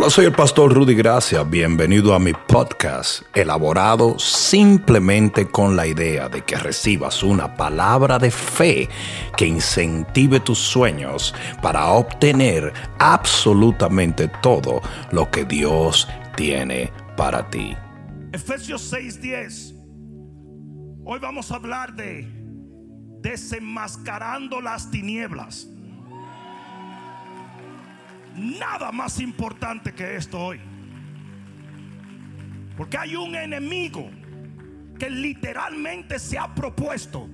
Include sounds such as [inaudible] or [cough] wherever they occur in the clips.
Hola, soy el pastor Rudy Gracia. Bienvenido a mi podcast, elaborado simplemente con la idea de que recibas una palabra de fe que incentive tus sueños para obtener absolutamente todo lo que Dios tiene para ti. Efesios 6:10. Hoy vamos a hablar de desenmascarando las tinieblas. Nada más importante que esto hoy. Porque hay un enemigo que literalmente se ha propuesto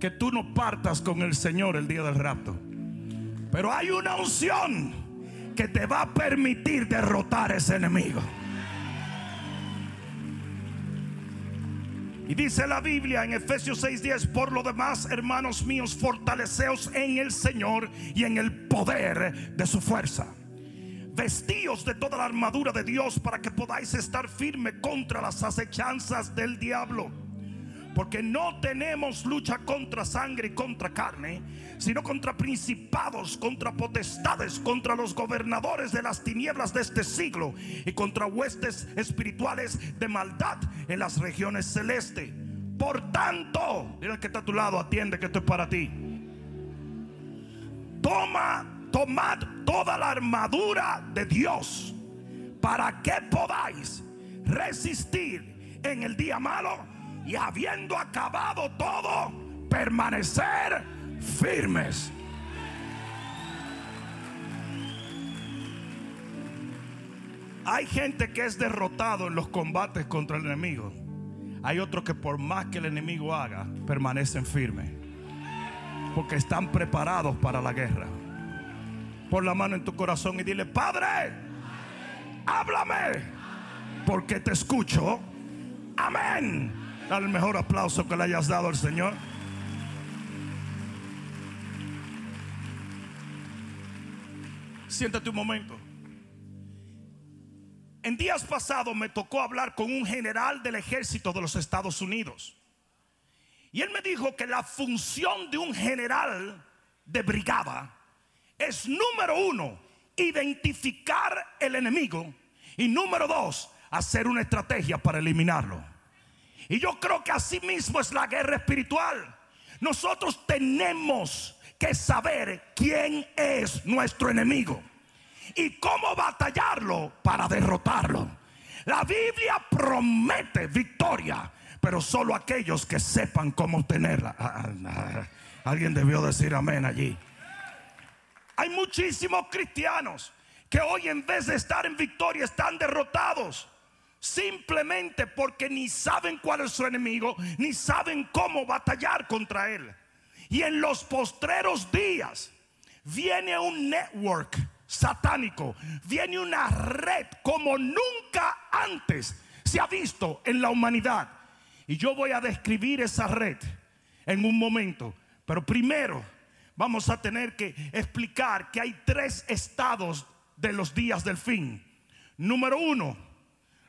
que tú no partas con el Señor el día del rapto. Pero hay una unción que te va a permitir derrotar a ese enemigo. Y dice la Biblia en Efesios 6:10, por lo demás, hermanos míos, fortaleceos en el Señor y en el poder de su fuerza. Vestíos de toda la armadura de Dios para que podáis estar firme contra las acechanzas del diablo. Porque no tenemos lucha contra sangre y contra carne, sino contra principados, contra potestades, contra los gobernadores de las tinieblas de este siglo y contra huestes espirituales de maldad en las regiones celestes. Por tanto, mira que está a tu lado, atiende que esto es para ti. Toma, tomad toda la armadura de Dios para que podáis resistir en el día malo y habiendo acabado todo, permanecer firmes. Hay gente que es derrotado en los combates contra el enemigo. Hay otros que por más que el enemigo haga, permanecen firmes. Porque están preparados para la guerra. Pon la mano en tu corazón y dile, Padre, háblame. Porque te escucho. Amén. Dale el mejor aplauso que le hayas dado al Señor. Siéntate un momento. En días pasados me tocó hablar con un general del ejército de los Estados Unidos. Y él me dijo que la función de un general de brigada es número uno, identificar el enemigo. Y número dos, hacer una estrategia para eliminarlo. Y yo creo que así mismo es la guerra espiritual. Nosotros tenemos que saber quién es nuestro enemigo y cómo batallarlo para derrotarlo. La Biblia promete victoria, pero solo aquellos que sepan cómo obtenerla. Ah, ah, ah, alguien debió decir amén allí. Hay muchísimos cristianos que hoy en vez de estar en victoria están derrotados. Simplemente porque ni saben cuál es su enemigo, ni saben cómo batallar contra él. Y en los postreros días viene un network satánico, viene una red como nunca antes se ha visto en la humanidad. Y yo voy a describir esa red en un momento. Pero primero vamos a tener que explicar que hay tres estados de los días del fin. Número uno,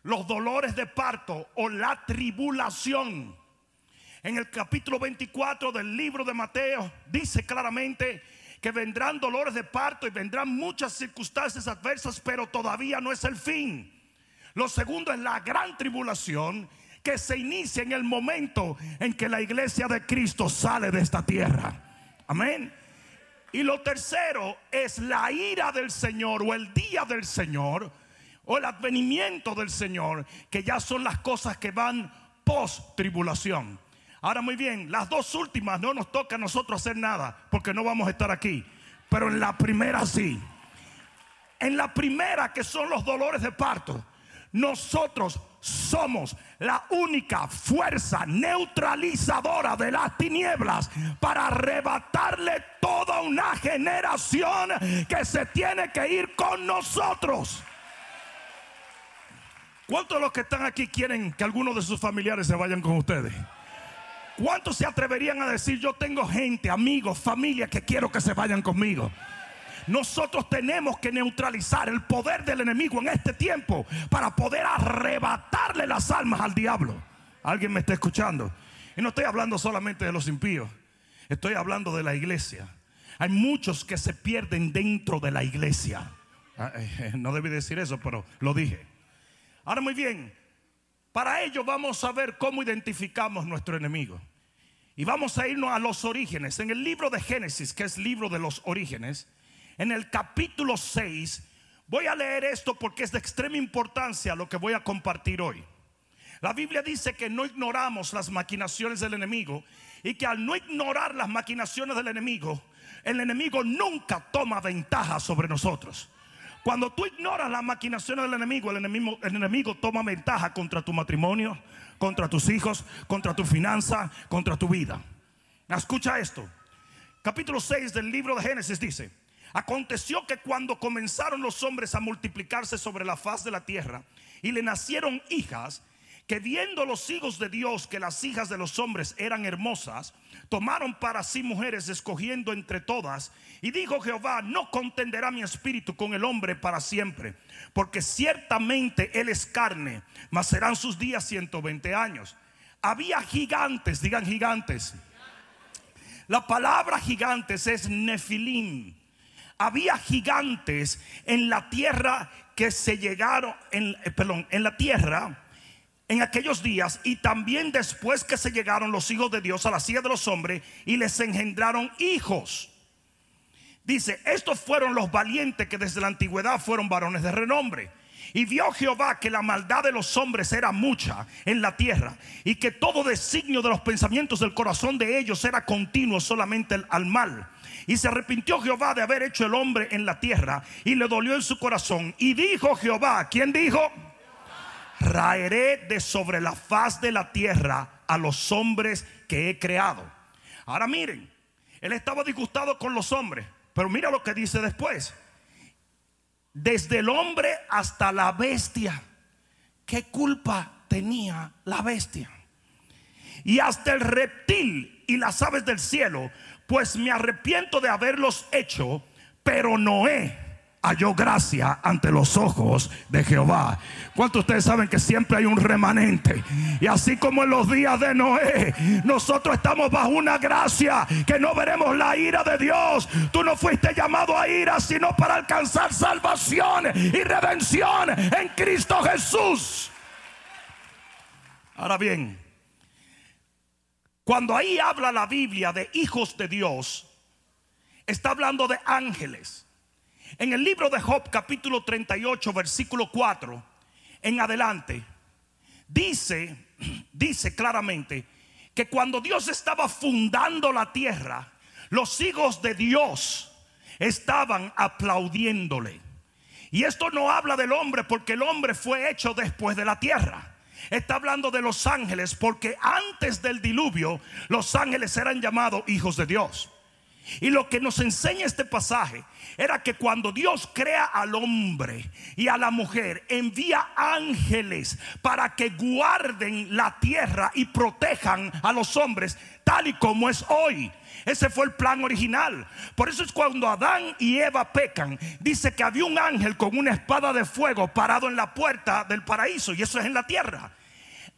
los dolores de parto o la tribulación. En el capítulo 24 del libro de Mateo dice claramente que vendrán dolores de parto y vendrán muchas circunstancias adversas, pero todavía no es el fin. Lo segundo es la gran tribulación que se inicia en el momento en que la iglesia de Cristo sale de esta tierra. Amén. Y lo tercero es la ira del Señor o el día del Señor o el advenimiento del Señor, que ya son las cosas que van post tribulación. Ahora muy bien, las dos últimas no nos toca a nosotros hacer nada, porque no vamos a estar aquí. Pero en la primera sí. En la primera que son los dolores de parto, nosotros somos la única fuerza neutralizadora de las tinieblas para arrebatarle toda una generación que se tiene que ir con nosotros. ¿Cuántos de los que están aquí quieren que algunos de sus familiares se vayan con ustedes? ¿Cuántos se atreverían a decir, yo tengo gente, amigos, familia que quiero que se vayan conmigo? Nosotros tenemos que neutralizar el poder del enemigo en este tiempo para poder arrebatarle las almas al diablo. ¿Alguien me está escuchando? Y no estoy hablando solamente de los impíos, estoy hablando de la iglesia. Hay muchos que se pierden dentro de la iglesia Ah, eh, no debí decir eso, pero lo dije. Ahora muy bien, para ello vamos a ver cómo identificamos nuestro enemigo. Y vamos a irnos a los orígenes. En el libro de Génesis, que es libro de los orígenes, en el capítulo 6, voy a leer esto porque es de extrema importancia lo que voy a compartir hoy. La Biblia dice que no ignoramos las maquinaciones del enemigo y que al no ignorar las maquinaciones del enemigo, el enemigo nunca toma ventaja sobre nosotros. Cuando tú ignoras las maquinaciones del enemigo, el enemigo, el enemigo toma ventaja contra tu matrimonio, contra tus hijos, contra tu finanza, contra tu vida. Escucha esto. Capítulo 6 del libro de Génesis dice, aconteció que cuando comenzaron los hombres a multiplicarse sobre la faz de la tierra y le nacieron hijas, que viendo los hijos de Dios que las hijas de los hombres eran hermosas, tomaron para sí mujeres escogiendo entre todas. Y dijo Jehová, no contenderá mi espíritu con el hombre para siempre, porque ciertamente él es carne, mas serán sus días 120 años. Había gigantes, digan gigantes. La palabra gigantes es nefilim. Había gigantes en la tierra que se llegaron, en, eh, perdón, en la tierra en aquellos días y también después que se llegaron los hijos de Dios a la silla de los hombres y les engendraron hijos. Dice, estos fueron los valientes que desde la antigüedad fueron varones de renombre. Y vio Jehová que la maldad de los hombres era mucha en la tierra y que todo designio de los pensamientos del corazón de ellos era continuo solamente al mal. Y se arrepintió Jehová de haber hecho el hombre en la tierra y le dolió en su corazón. Y dijo Jehová, ¿quién dijo? Raeré de sobre la faz de la tierra a los hombres que he creado. Ahora miren, él estaba disgustado con los hombres, pero mira lo que dice después. Desde el hombre hasta la bestia, ¿qué culpa tenía la bestia? Y hasta el reptil y las aves del cielo, pues me arrepiento de haberlos hecho, pero Noé halló gracia ante los ojos de Jehová. ¿Cuántos ustedes saben que siempre hay un remanente? Y así como en los días de Noé, nosotros estamos bajo una gracia que no veremos la ira de Dios. Tú no fuiste llamado a ira, sino para alcanzar salvación y redención en Cristo Jesús. Ahora bien, cuando ahí habla la Biblia de hijos de Dios, está hablando de ángeles. En el libro de Job capítulo 38 versículo 4 en adelante dice [clears throat] dice claramente que cuando Dios estaba fundando la tierra, los hijos de Dios estaban aplaudiéndole. Y esto no habla del hombre porque el hombre fue hecho después de la tierra. Está hablando de los ángeles porque antes del diluvio los ángeles eran llamados hijos de Dios. Y lo que nos enseña este pasaje era que cuando Dios crea al hombre y a la mujer, envía ángeles para que guarden la tierra y protejan a los hombres, tal y como es hoy. Ese fue el plan original. Por eso es cuando Adán y Eva pecan, dice que había un ángel con una espada de fuego parado en la puerta del paraíso, y eso es en la tierra.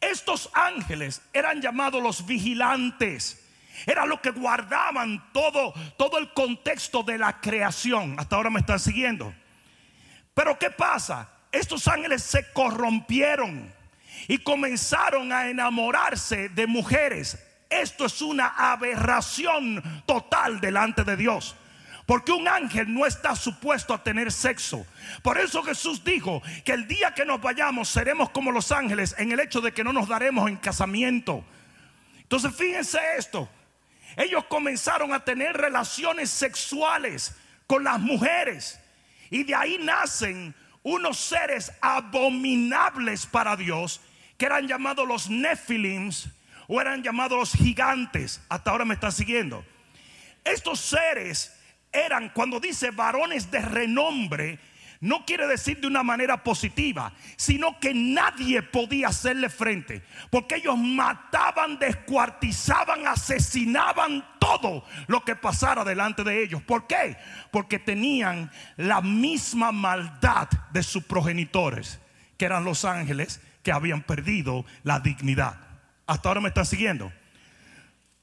Estos ángeles eran llamados los vigilantes. Era lo que guardaban todo, todo el contexto de la creación. Hasta ahora me están siguiendo. Pero ¿qué pasa? Estos ángeles se corrompieron y comenzaron a enamorarse de mujeres. Esto es una aberración total delante de Dios. Porque un ángel no está supuesto a tener sexo. Por eso Jesús dijo que el día que nos vayamos seremos como los ángeles en el hecho de que no nos daremos en casamiento. Entonces fíjense esto ellos comenzaron a tener relaciones sexuales con las mujeres. Y de ahí nacen unos seres abominables para Dios que eran llamados los Nefilims o eran llamados los gigantes. Hasta ahora me están siguiendo. Estos seres eran, cuando dice varones de renombre, no quiere decir de una manera positiva, sino que nadie podía hacerle frente, porque ellos mataban, descuartizaban, asesinaban todo lo que pasara delante de ellos. ¿Por qué? Porque tenían la misma maldad de sus progenitores, que eran los ángeles que habían perdido la dignidad. Hasta ahora me están siguiendo.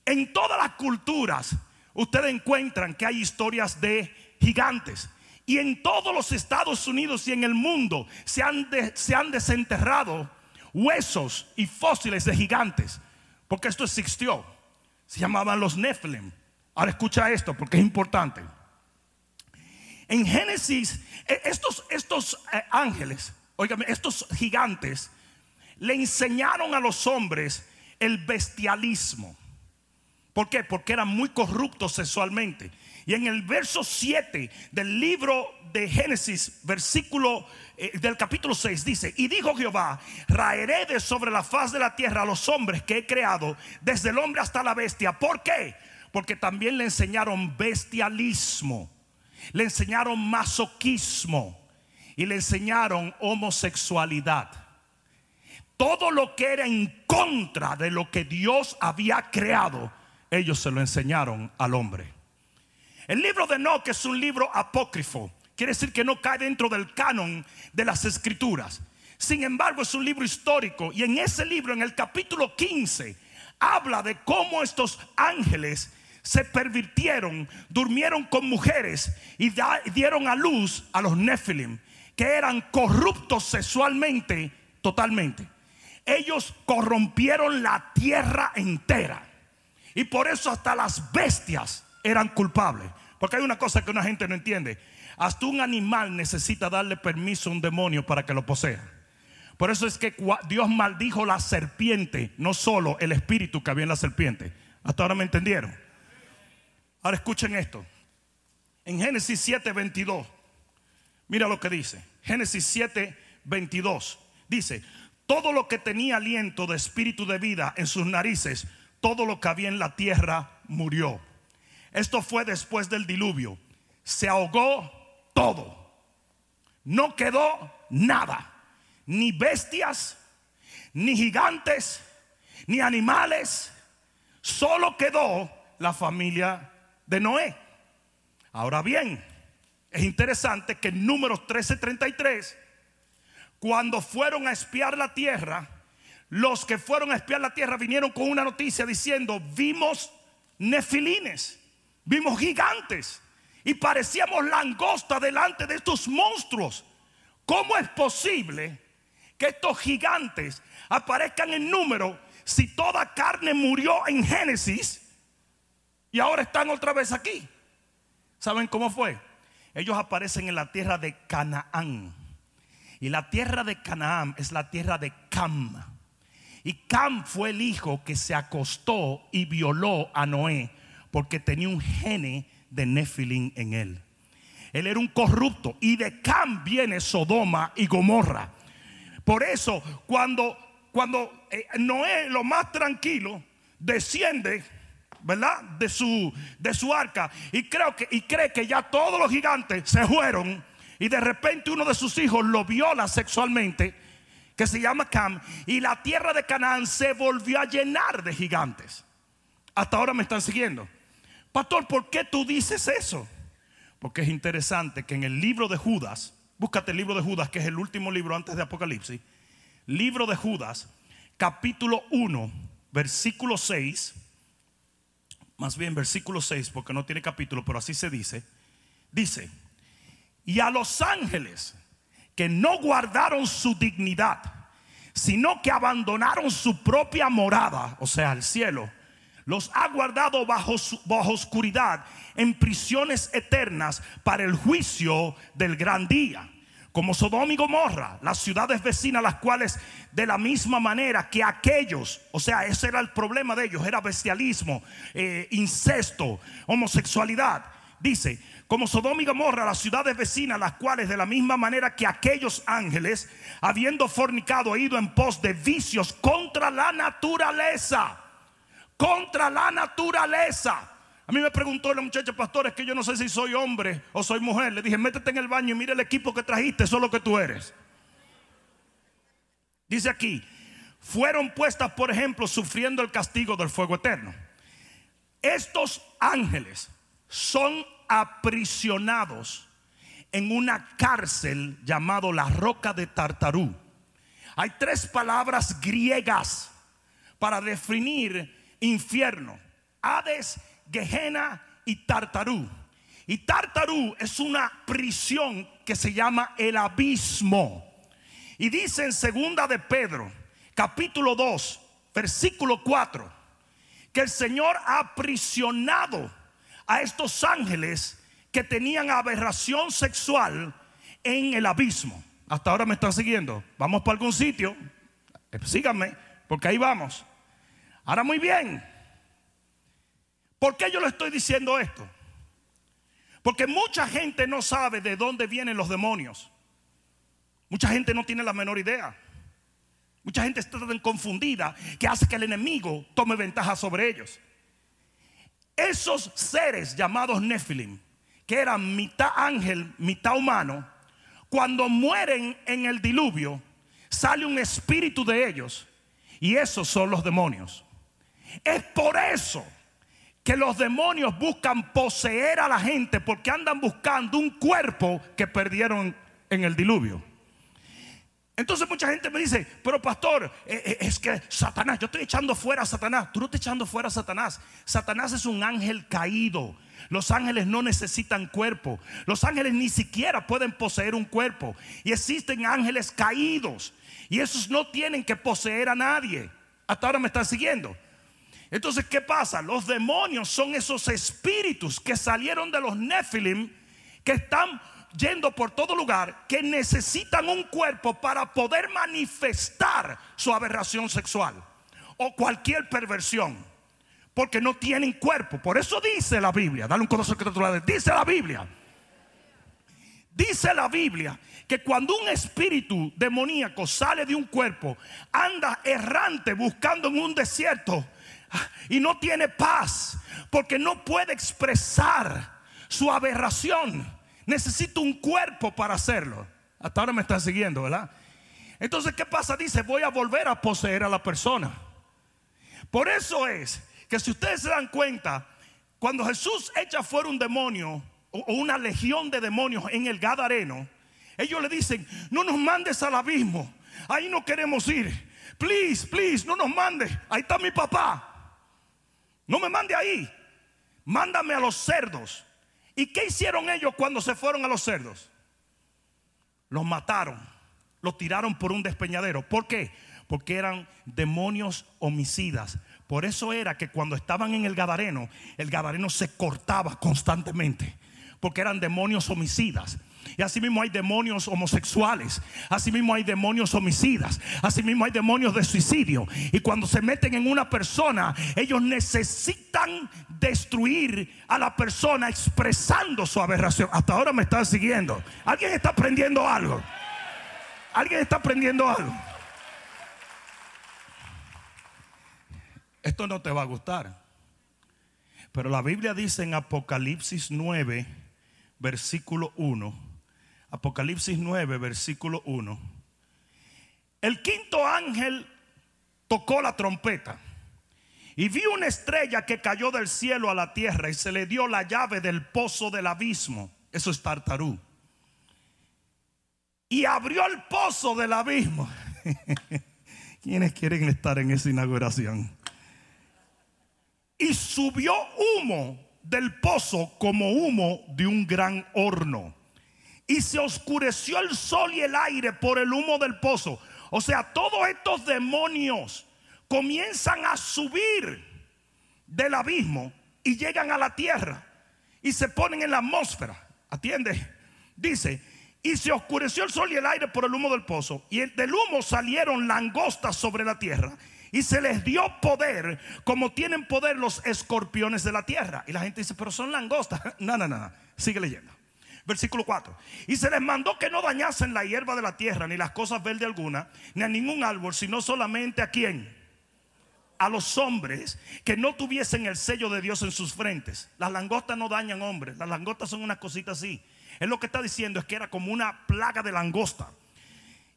En todas las culturas ustedes encuentran que hay historias de gigantes. Y en todos los Estados Unidos y en el mundo se han, se han desenterrado huesos y fósiles de gigantes. Porque esto existió. Se llamaban los Nephilim. Ahora escucha esto porque es importante. En Génesis, e, estos, estos eh, ángeles, oígame, estos gigantes, le enseñaron a los hombres el bestialismo. ¿Por qué? Porque eran muy corruptos sexualmente. Y en el verso 7 del libro de Génesis, versículo eh, del capítulo 6, dice, y dijo Jehová, raeré de sobre la faz de la tierra a los hombres que he creado, desde el hombre hasta la bestia. ¿Por qué? Porque también le enseñaron bestialismo, le enseñaron masoquismo y le enseñaron homosexualidad. Todo lo que era en contra de lo que Dios había creado, ellos se lo enseñaron al hombre. El libro de Enoch es un libro apócrifo. Quiere decir que no cae dentro del canon de las escrituras. Sin embargo, es un libro histórico. Y en ese libro, en el capítulo 15, habla de cómo estos ángeles se pervirtieron, durmieron con mujeres y dieron a luz a los Nephilim, que eran corruptos sexualmente totalmente. Ellos corrompieron la tierra entera. Y por eso hasta las bestias eran culpables. Porque hay una cosa que una gente no entiende. Hasta un animal necesita darle permiso a un demonio para que lo posea. Por eso es que Dios maldijo la serpiente, no solo el espíritu que había en la serpiente. Hasta ahora me entendieron. Ahora escuchen esto. En Génesis 7, 22. Mira lo que dice. Génesis 7, 22. Dice, todo lo que tenía aliento de espíritu de vida en sus narices, todo lo que había en la tierra murió. Esto fue después del diluvio. Se ahogó todo. No quedó nada. Ni bestias, ni gigantes, ni animales. Solo quedó la familia de Noé. Ahora bien, es interesante que en números 13:33, cuando fueron a espiar la tierra, los que fueron a espiar la tierra vinieron con una noticia diciendo, vimos nefilines vimos gigantes y parecíamos langosta delante de estos monstruos. ¿Cómo es posible que estos gigantes aparezcan en número si toda carne murió en Génesis y ahora están otra vez aquí? ¿Saben cómo fue? Ellos aparecen en la tierra de Canaán. Y la tierra de Canaán es la tierra de Cam. Y Cam fue el hijo que se acostó y violó a Noé porque tenía un gene de Nephilim en él. Él era un corrupto y de Cam viene Sodoma y Gomorra. Por eso cuando, cuando eh, Noé, lo más tranquilo, desciende, ¿verdad? De su, de su arca y, creo que, y cree que ya todos los gigantes se fueron y de repente uno de sus hijos lo viola sexualmente, que se llama Cam, y la tierra de Canaán se volvió a llenar de gigantes. Hasta ahora me están siguiendo. Pastor, ¿por qué tú dices eso? Porque es interesante que en el libro de Judas, búscate el libro de Judas, que es el último libro antes de Apocalipsis, libro de Judas, capítulo 1, versículo 6, más bien versículo 6, porque no tiene capítulo, pero así se dice, dice, y a los ángeles que no guardaron su dignidad, sino que abandonaron su propia morada, o sea, el cielo, los ha guardado bajo, bajo oscuridad en prisiones eternas para el juicio del gran día como Sodoma y Gomorra, las ciudades vecinas, las cuales de la misma manera que aquellos, o sea, ese era el problema de ellos, era bestialismo, eh, incesto, homosexualidad. Dice, como Sodoma y Gomorra, las ciudades vecinas, las cuales de la misma manera que aquellos ángeles, habiendo fornicado, ido en pos de vicios contra la naturaleza contra la naturaleza. A mí me preguntó la muchacha pastor, es que yo no sé si soy hombre o soy mujer. Le dije, métete en el baño y mira el equipo que trajiste, eso es lo que tú eres. Dice aquí, fueron puestas, por ejemplo, sufriendo el castigo del fuego eterno. Estos ángeles son aprisionados en una cárcel llamado la roca de Tartarú. Hay tres palabras griegas para definir infierno, Hades, Gehenna y Tartarú. Y Tartarú es una prisión que se llama el abismo. Y dice en segunda de Pedro, capítulo 2, versículo 4, que el Señor ha aprisionado a estos ángeles que tenían aberración sexual en el abismo. Hasta ahora me están siguiendo. Vamos para algún sitio. Eh, síganme, porque ahí vamos. Ahora muy bien. ¿Por qué yo le estoy diciendo esto? Porque mucha gente no sabe de dónde vienen los demonios. Mucha gente no tiene la menor idea. Mucha gente está tan confundida que hace que el enemigo tome ventaja sobre ellos. Esos seres llamados Nephilim, que eran mitad ángel, mitad humano, cuando mueren en el diluvio, sale un espíritu de ellos. Y esos son los demonios. Es por eso que los demonios buscan poseer a la gente porque andan buscando un cuerpo que perdieron en el diluvio. Entonces mucha gente me dice, pero pastor, eh, eh, es que Satanás, yo estoy echando fuera a Satanás. Tú no estás echando fuera a Satanás. Satanás es un ángel caído. Los ángeles no necesitan cuerpo. Los ángeles ni siquiera pueden poseer un cuerpo. Y existen ángeles caídos. Y esos no tienen que poseer a nadie. Hasta ahora me están siguiendo. Entonces, ¿qué pasa? Los demonios son esos espíritus que salieron de los Nephilim que están yendo por todo lugar, que necesitan un cuerpo para poder manifestar su aberración sexual o cualquier perversión, porque no tienen cuerpo. Por eso dice la Biblia, dale un corazón que te dice la Biblia. Dice la Biblia que cuando un espíritu demoníaco sale de un cuerpo, anda errante buscando en un desierto y no tiene paz porque no puede expresar su aberración. Necesita un cuerpo para hacerlo. Hasta ahora me están siguiendo, ¿verdad? Entonces, ¿qué pasa? Dice, voy a volver a poseer a la persona. Por eso es que si ustedes se dan cuenta, cuando Jesús echa fuera un demonio o una legión de demonios en el Gadareno, ellos le dicen, no nos mandes al abismo, ahí no queremos ir. Please, please, no nos mandes, ahí está mi papá. No me mande ahí. Mándame a los cerdos. ¿Y qué hicieron ellos cuando se fueron a los cerdos? Los mataron. Los tiraron por un despeñadero. ¿Por qué? Porque eran demonios homicidas. Por eso era que cuando estaban en el Gadareno, el Gadareno se cortaba constantemente. Porque eran demonios homicidas. Y así mismo hay demonios homosexuales. Así mismo hay demonios homicidas. Así mismo hay demonios de suicidio. Y cuando se meten en una persona, ellos necesitan destruir a la persona expresando su aberración. Hasta ahora me están siguiendo. ¿Alguien está aprendiendo algo? ¿Alguien está aprendiendo algo? Esto no te va a gustar. Pero la Biblia dice en Apocalipsis 9, versículo 1 Apocalipsis 9, versículo 1. El quinto ángel tocó la trompeta y vio una estrella que cayó del cielo a la tierra y se le dio la llave del pozo del abismo. Eso es Tartarú. Y abrió el pozo del abismo. [laughs] ¿Quiénes quieren estar en esa inauguración? Y subió humo del pozo como humo de un gran horno y se oscureció el sol y el aire por el humo del pozo. O sea, todos estos demonios comienzan a subir del abismo y llegan a la tierra y se ponen en la atmósfera. Atiende, dice, y se oscureció el sol y el aire por el humo del pozo, y del humo salieron langostas sobre la tierra, y se les dio poder como tienen poder los escorpiones de la tierra. Y la gente dice, pero son langostas. [laughs] No, no, no, sigue leyendo. Versículo 4. Y se les mandó que no dañasen la hierba de la tierra, ni las cosas verdes alguna, ni a ningún árbol, sino solamente a quién. A los hombres que no tuviesen el sello de Dios en sus frentes. Las langostas no dañan hombres, las langostas son unas cositas así. Es lo que está diciendo es que era como una plaga de langosta.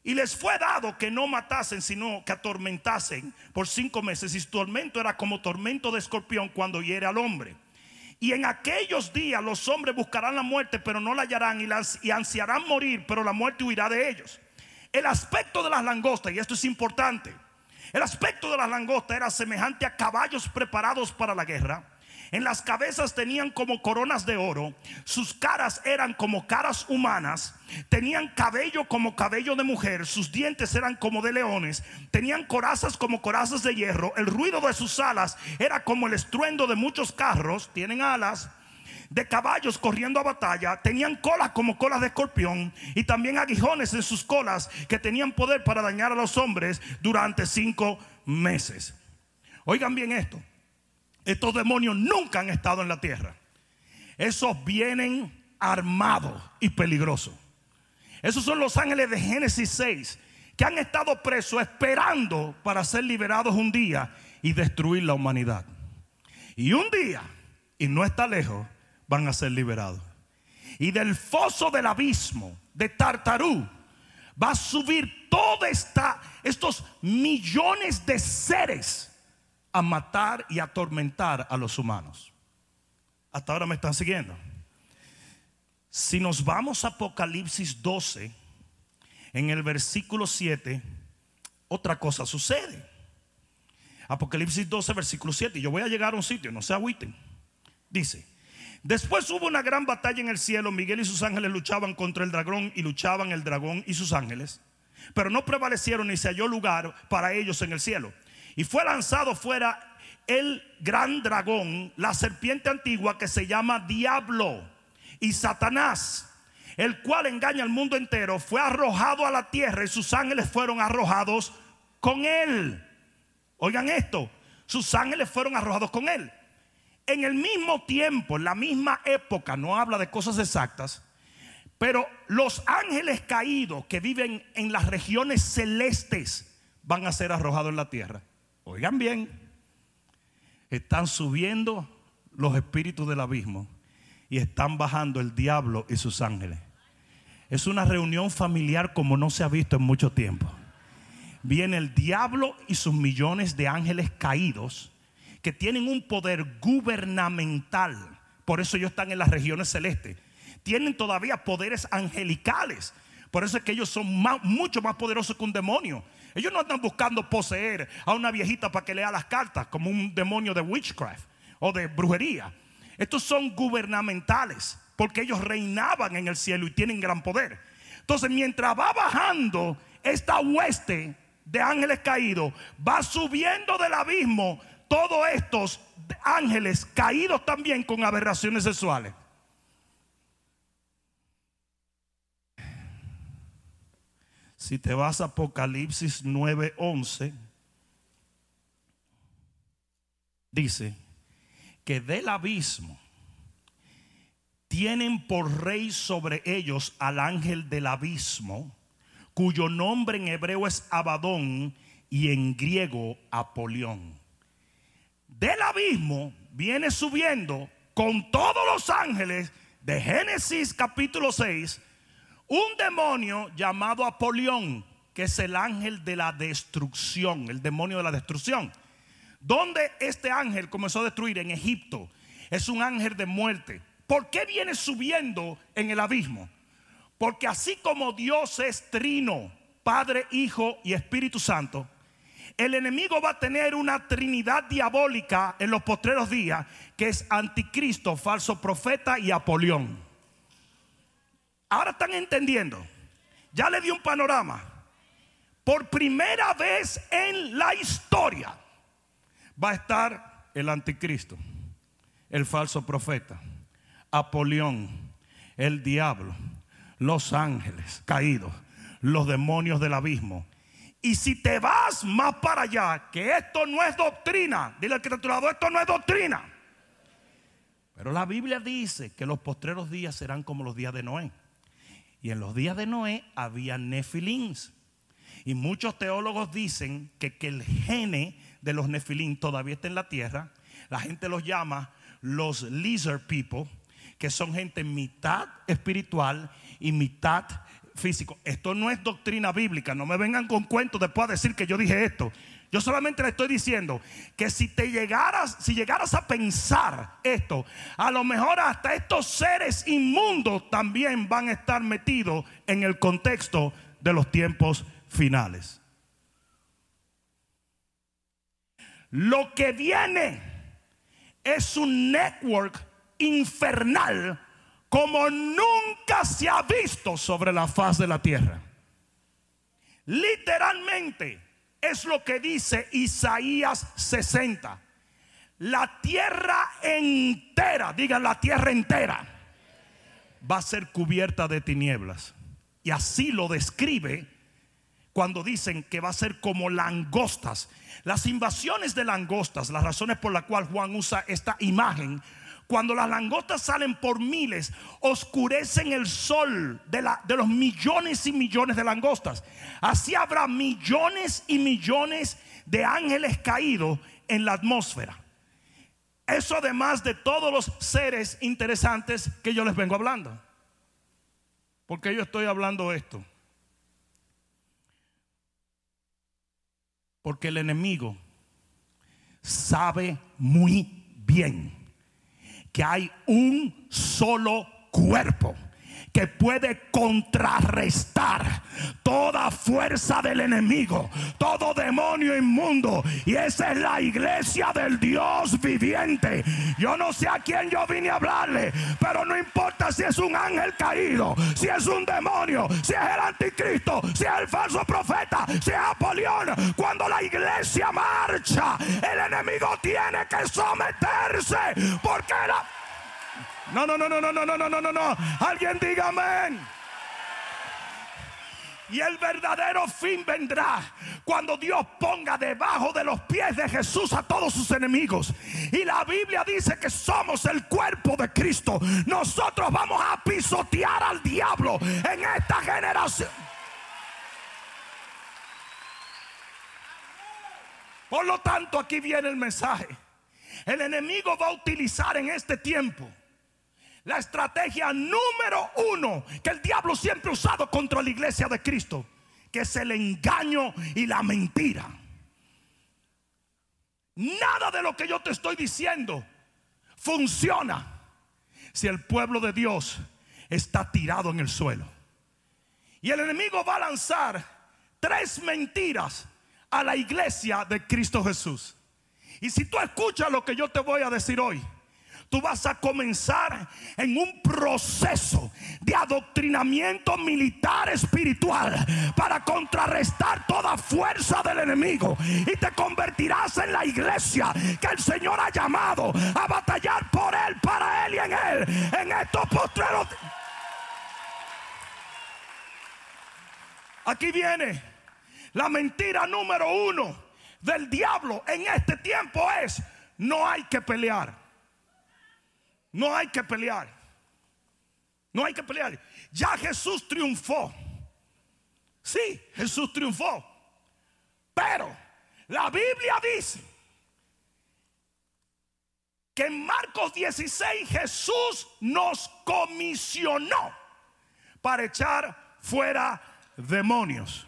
Y les fue dado que no matasen, sino que atormentasen por cinco meses. Y su tormento era como tormento de escorpión cuando hiere al hombre. Y en aquellos días los hombres buscarán la muerte, pero no la hallarán y, las, ansiarán morir, pero la muerte huirá de ellos. El aspecto de las langostas, y esto es importante, el aspecto de las langostas era semejante a caballos preparados para la guerra. En las cabezas tenían como coronas de oro, sus caras eran como caras humanas, tenían cabello como cabello de mujer, sus dientes eran como de leones, tenían corazas como corazas de hierro, el ruido de sus alas era como el estruendo de muchos carros, tienen alas de caballos corriendo a batalla, tenían colas como colas de escorpión y también aguijones en sus colas que tenían poder para dañar a los hombres durante cinco meses. Oigan bien esto. Estos demonios nunca han estado en la tierra. Esos vienen armados y peligrosos. Esos son los ángeles de Génesis 6 que han estado presos esperando para ser liberados un día y destruir la humanidad. Y un día, y no está lejos, van a ser liberados. Y del foso del abismo de Tartarú va a subir toda esta estos millones de seres a matar y atormentar a los humanos. Hasta ahora me están siguiendo. Si nos vamos a Apocalipsis 12, en el versículo 7, otra cosa sucede. Apocalipsis 12, versículo 7. Yo voy a llegar a un sitio, no se agüiten. Dice, después hubo una gran batalla en el cielo. Miguel y sus ángeles luchaban contra el dragón y luchaban el dragón y sus ángeles. Pero no prevalecieron ni se halló lugar para ellos en el cielo. Y fue lanzado fuera el gran dragón, la serpiente antigua que se llama Diablo y Satanás, el cual engaña al mundo entero, fue arrojado a la tierra y sus ángeles fueron arrojados con él. Oigan esto, sus ángeles fueron arrojados con él. En el mismo tiempo, en la misma época, no habla de cosas exactas, pero los ángeles caídos que viven en las regiones celestes van a ser arrojados en la tierra. Oigan bien, están subiendo los espíritus del abismo y están bajando el diablo y sus ángeles. Es una reunión familiar como no se ha visto en mucho tiempo. Viene el diablo y sus millones de ángeles caídos que tienen un poder gubernamental. Por eso ellos están en las regiones celestes. Tienen todavía poderes angelicales. Por eso es que ellos son mucho más poderosos que un demonio. Ellos no andan buscando poseer a una viejita para que lea las cartas como un demonio de witchcraft o de brujería. Estos son gubernamentales porque ellos reinaban en el cielo y tienen gran poder. Entonces, mientras va bajando esta hueste de ángeles caídos, va subiendo del abismo todos estos ángeles caídos también con aberraciones sexuales. Si te vas a Apocalipsis 9:11, dice que del abismo tienen por rey sobre ellos al ángel del abismo, cuyo nombre en hebreo es Abadón y en griego Apolión. Del abismo viene subiendo con todos los ángeles de Génesis capítulo 6 un demonio llamado Apolión, que es el ángel de la destrucción, el demonio de la destrucción. ¿Dónde este ángel comenzó a destruir? En Egipto. Es un ángel de muerte. ¿Por qué viene subiendo en el abismo? Porque así como Dios es trino, Padre, Hijo y Espíritu Santo, el enemigo va a tener una trinidad diabólica en los postreros días, que es anticristo, falso profeta y Apolión. Ahora están entendiendo. Ya le di un panorama. Por primera vez en la historia va a estar el anticristo, el falso profeta, Apolión, el diablo, los ángeles caídos, los demonios del abismo. Y si te vas más para allá, que esto no es doctrina, dile al que te lado, esto no es doctrina. Pero la Biblia dice que los postreros días serán como los días de Noé. Y en los días de Noé había nefilins. Y muchos teólogos dicen que, que el gene de los nefilín todavía está en la tierra. La gente los llama los lizard people, que son gente mitad espiritual y mitad físico. Esto no es doctrina bíblica. No me vengan con cuentos después a decir que yo dije esto. Yo solamente le estoy diciendo que si te llegaras, si llegaras a pensar esto, a lo mejor hasta estos seres inmundos también van a estar metidos en el contexto de los tiempos finales. Lo que viene es un network infernal como nunca se ha visto sobre la faz de la tierra. Literalmente es lo que dice Isaías 60. La tierra entera, digan la tierra entera, va a ser cubierta de tinieblas. Y así lo describe cuando dicen que va a ser como langostas. Las invasiones de langostas, las razones por las cuales Juan usa esta imagen, cuando las langostas salen por miles, oscurecen el sol de, la, de los millones y millones de langostas. Así habrá millones y millones de ángeles caídos en la atmósfera. Eso además de todos los seres interesantes que yo les vengo hablando. Porque yo estoy hablando esto. Porque el enemigo sabe muy bien que hay un solo cuerpo que puede contrarrestar toda fuerza del enemigo, todo demonio inmundo. Y esa es la iglesia del Dios viviente. Yo no sé a quién yo vine a hablarle, pero no importa si es un ángel caído, si es un demonio, si es el anticristo, si es el falso profeta, si es Apolión. Cuando la iglesia marcha, el enemigo tiene que someterse porque la no, no, no, no, no, no, no, no, no, no. Alguien diga amén. Y el verdadero fin vendrá cuando Dios ponga debajo de los pies de Jesús a todos sus enemigos. Y la Biblia dice que somos el cuerpo de Cristo. Nosotros vamos a pisotear al diablo en esta generación. Por lo tanto, aquí viene el mensaje. El enemigo va a utilizar en este tiempo la estrategia número uno que el diablo siempre ha usado contra la iglesia de Cristo, que es el engaño y la mentira. Nada de lo que yo te estoy diciendo funciona si el pueblo de Dios está tirado en el suelo. Y el enemigo va a lanzar tres mentiras a la iglesia de Cristo Jesús. Y si tú escuchas lo que yo te voy a decir hoy, tú vas a comenzar en un proceso de adoctrinamiento militar espiritual para contrarrestar toda fuerza del enemigo y te convertirás en la iglesia que el Señor ha llamado a batallar por él, para él y en él en estos postreros. Aquí viene la mentira número uno del diablo en este tiempo es no hay que pelear. No hay que pelear. No hay que pelear. Ya Jesús triunfó. Sí, Jesús triunfó. Pero la Biblia dice que en Marcos 16 Jesús nos comisionó para echar fuera demonios.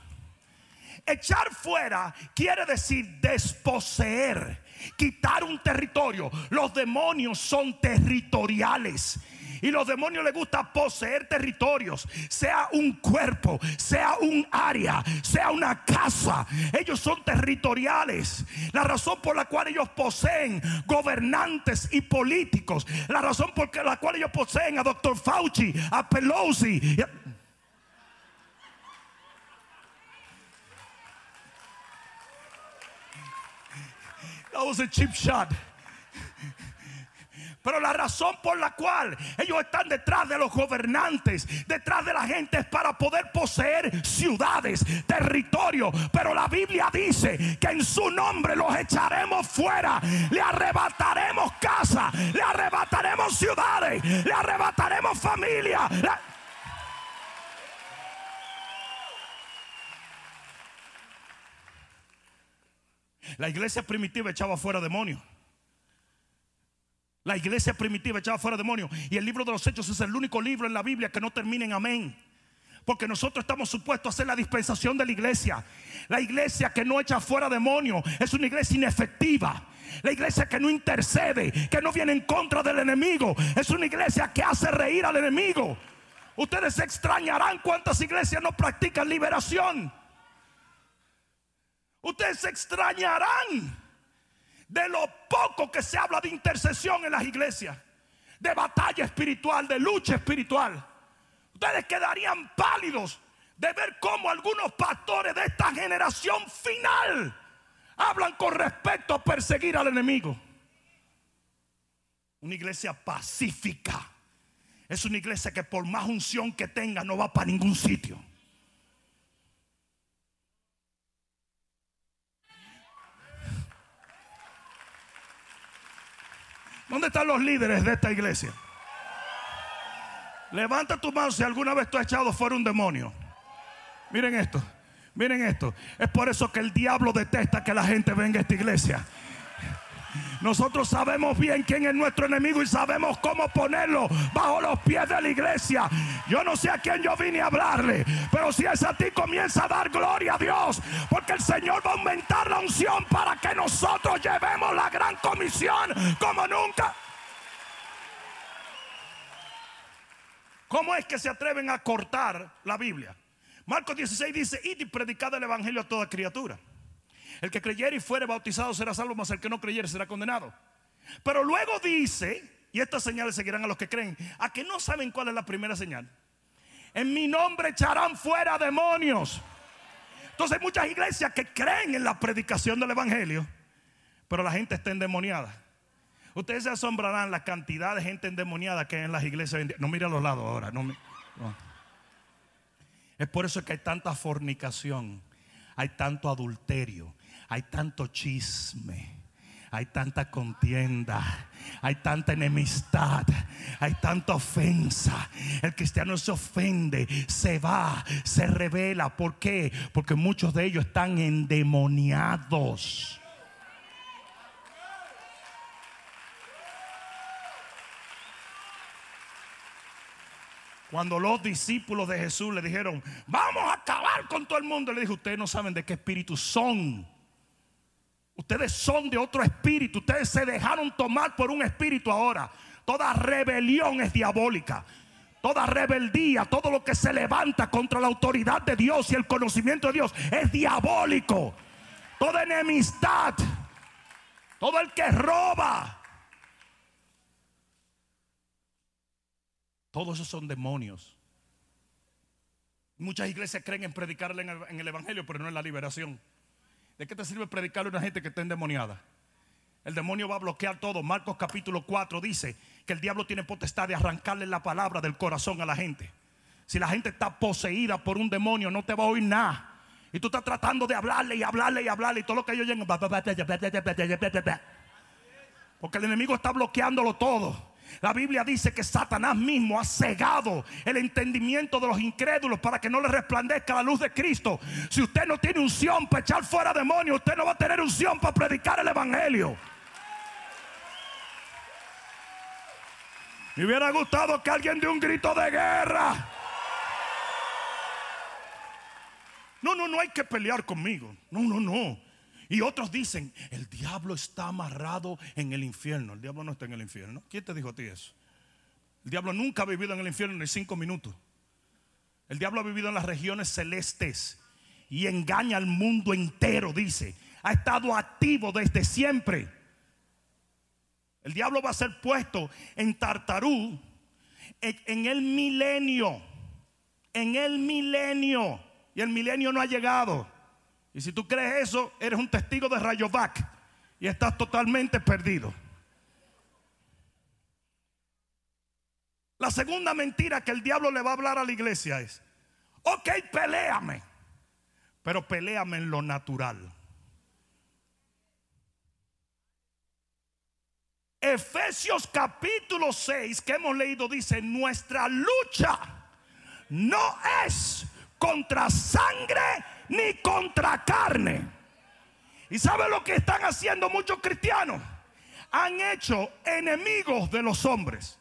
Echar fuera quiere decir desposeer, quitar un territorio. Los demonios son territoriales. Y los demonios les gusta poseer territorios, sea un cuerpo, sea un área, sea una casa. Ellos son territoriales. La razón por la cual ellos poseen gobernantes y políticos, la razón por la cual ellos poseen a Dr. Fauci, a Pelosi. That was a shot. Pero la razón por la cual ellos están detrás de los gobernantes, detrás de la gente, es para poder poseer ciudades, territorio. Pero la Biblia dice que en su nombre los echaremos fuera. Le arrebataremos casa, le arrebataremos ciudades, le arrebataremos familia. La iglesia primitiva echaba fuera demonios. La iglesia primitiva echaba fuera demonios. Y el libro de los Hechos es el único libro en la Biblia que no termina en amén. Porque nosotros estamos supuestos a hacer la dispensación de la iglesia. La iglesia que no echa fuera demonios es una iglesia inefectiva. La iglesia que no intercede, que no viene en contra del enemigo, es una iglesia que hace reír al enemigo. Ustedes se extrañarán cuántas iglesias no practican liberación. Ustedes se extrañarán de lo poco que se habla de intercesión en las iglesias, de batalla espiritual, de lucha espiritual. Ustedes quedarían pálidos de ver cómo algunos pastores de esta generación final hablan con respecto a perseguir al enemigo. Una iglesia pacífica. Es una iglesia que por más unción que tenga no va para ningún sitio. ¿Dónde están los líderes de esta iglesia? Levanta tu mano si alguna vez tú has echado fuera un demonio. Miren esto, miren esto. Es por eso que el diablo detesta que la gente venga a esta iglesia. Nosotros sabemos bien quién es nuestro enemigo y sabemos cómo ponerlo bajo los pies de la iglesia. Yo no sé a quién yo vine a hablarle, pero si es a ti comienza a dar gloria a Dios, porque el Señor va a aumentar la unción para que nosotros llevemos la gran comisión como nunca. ¿Cómo es que se atreven a cortar la Biblia? Marcos 16 dice, y predicad el evangelio a toda criatura. El que creyere y fuere bautizado será salvo, mas el que no creyere será condenado. Pero luego dice, y estas señales seguirán a los que creen, a que no saben cuál es la primera señal. En mi nombre echarán fuera demonios. Entonces hay muchas iglesias que creen en la predicación del Evangelio, pero la gente está endemoniada. Ustedes se asombrarán la cantidad de gente endemoniada que hay en las iglesias. No mire a los lados ahora. No, Es por eso que hay tanta fornicación, hay tanto adulterio, hay tanto chisme. Hay tanta contienda, hay tanta enemistad, hay tanta ofensa. El cristiano se ofende, se va, se revela. ¿Por qué? Porque muchos de ellos están endemoniados. Cuando los discípulos de Jesús le dijeron, vamos a acabar con todo el mundo, le dijo, ustedes no saben de qué espíritu son. Ustedes son de otro espíritu. Ustedes se dejaron tomar por un espíritu ahora. Toda rebelión es diabólica. Toda rebeldía, todo lo que se levanta contra la autoridad de Dios y el conocimiento de Dios es diabólico. Toda enemistad, todo el que roba. Todos esos son demonios. Muchas iglesias creen en predicarle en el, Evangelio, pero no en la liberación. ¿De qué te sirve predicarle a una gente que está endemoniada? El demonio va a bloquear todo. Marcos capítulo 4 dice que el diablo tiene potestad de arrancarle la palabra del corazón a la gente. Si la gente está poseída por un demonio, no te va a oír nada. Y tú estás tratando de hablarle y hablarle y hablarle y todo lo que ellos llegan. Porque el enemigo está bloqueándolo todo. La Biblia dice que Satanás mismo ha cegado el entendimiento de los incrédulos para que no le resplandezca la luz de Cristo. Si usted no tiene unción para echar fuera demonios, usted no va a tener unción para predicar el Evangelio. Me hubiera gustado que alguien dé un grito de guerra. No, no, no hay que pelear conmigo. No, no, no. Y otros dicen, el diablo está amarrado en el infierno. El diablo no está en el infierno. ¿Quién te dijo a ti eso? El diablo nunca ha vivido en el infierno ni cinco minutos. El diablo ha vivido en las regiones celestes y engaña al mundo entero, dice. Ha estado activo desde siempre. El diablo va a ser puesto en Tartarú en el milenio. En el milenio. Y el milenio no ha llegado. Y si tú crees eso, eres un testigo de Rayovac y estás totalmente perdido. La segunda mentira que el diablo le va a hablar a la iglesia es, ok, peleame, pero peleame en lo natural. Efesios capítulo 6 que hemos leído dice, nuestra lucha no es contra sangre ni contra carne. ¿Y sabe lo que están haciendo muchos cristianos? Han hecho enemigos de los hombres.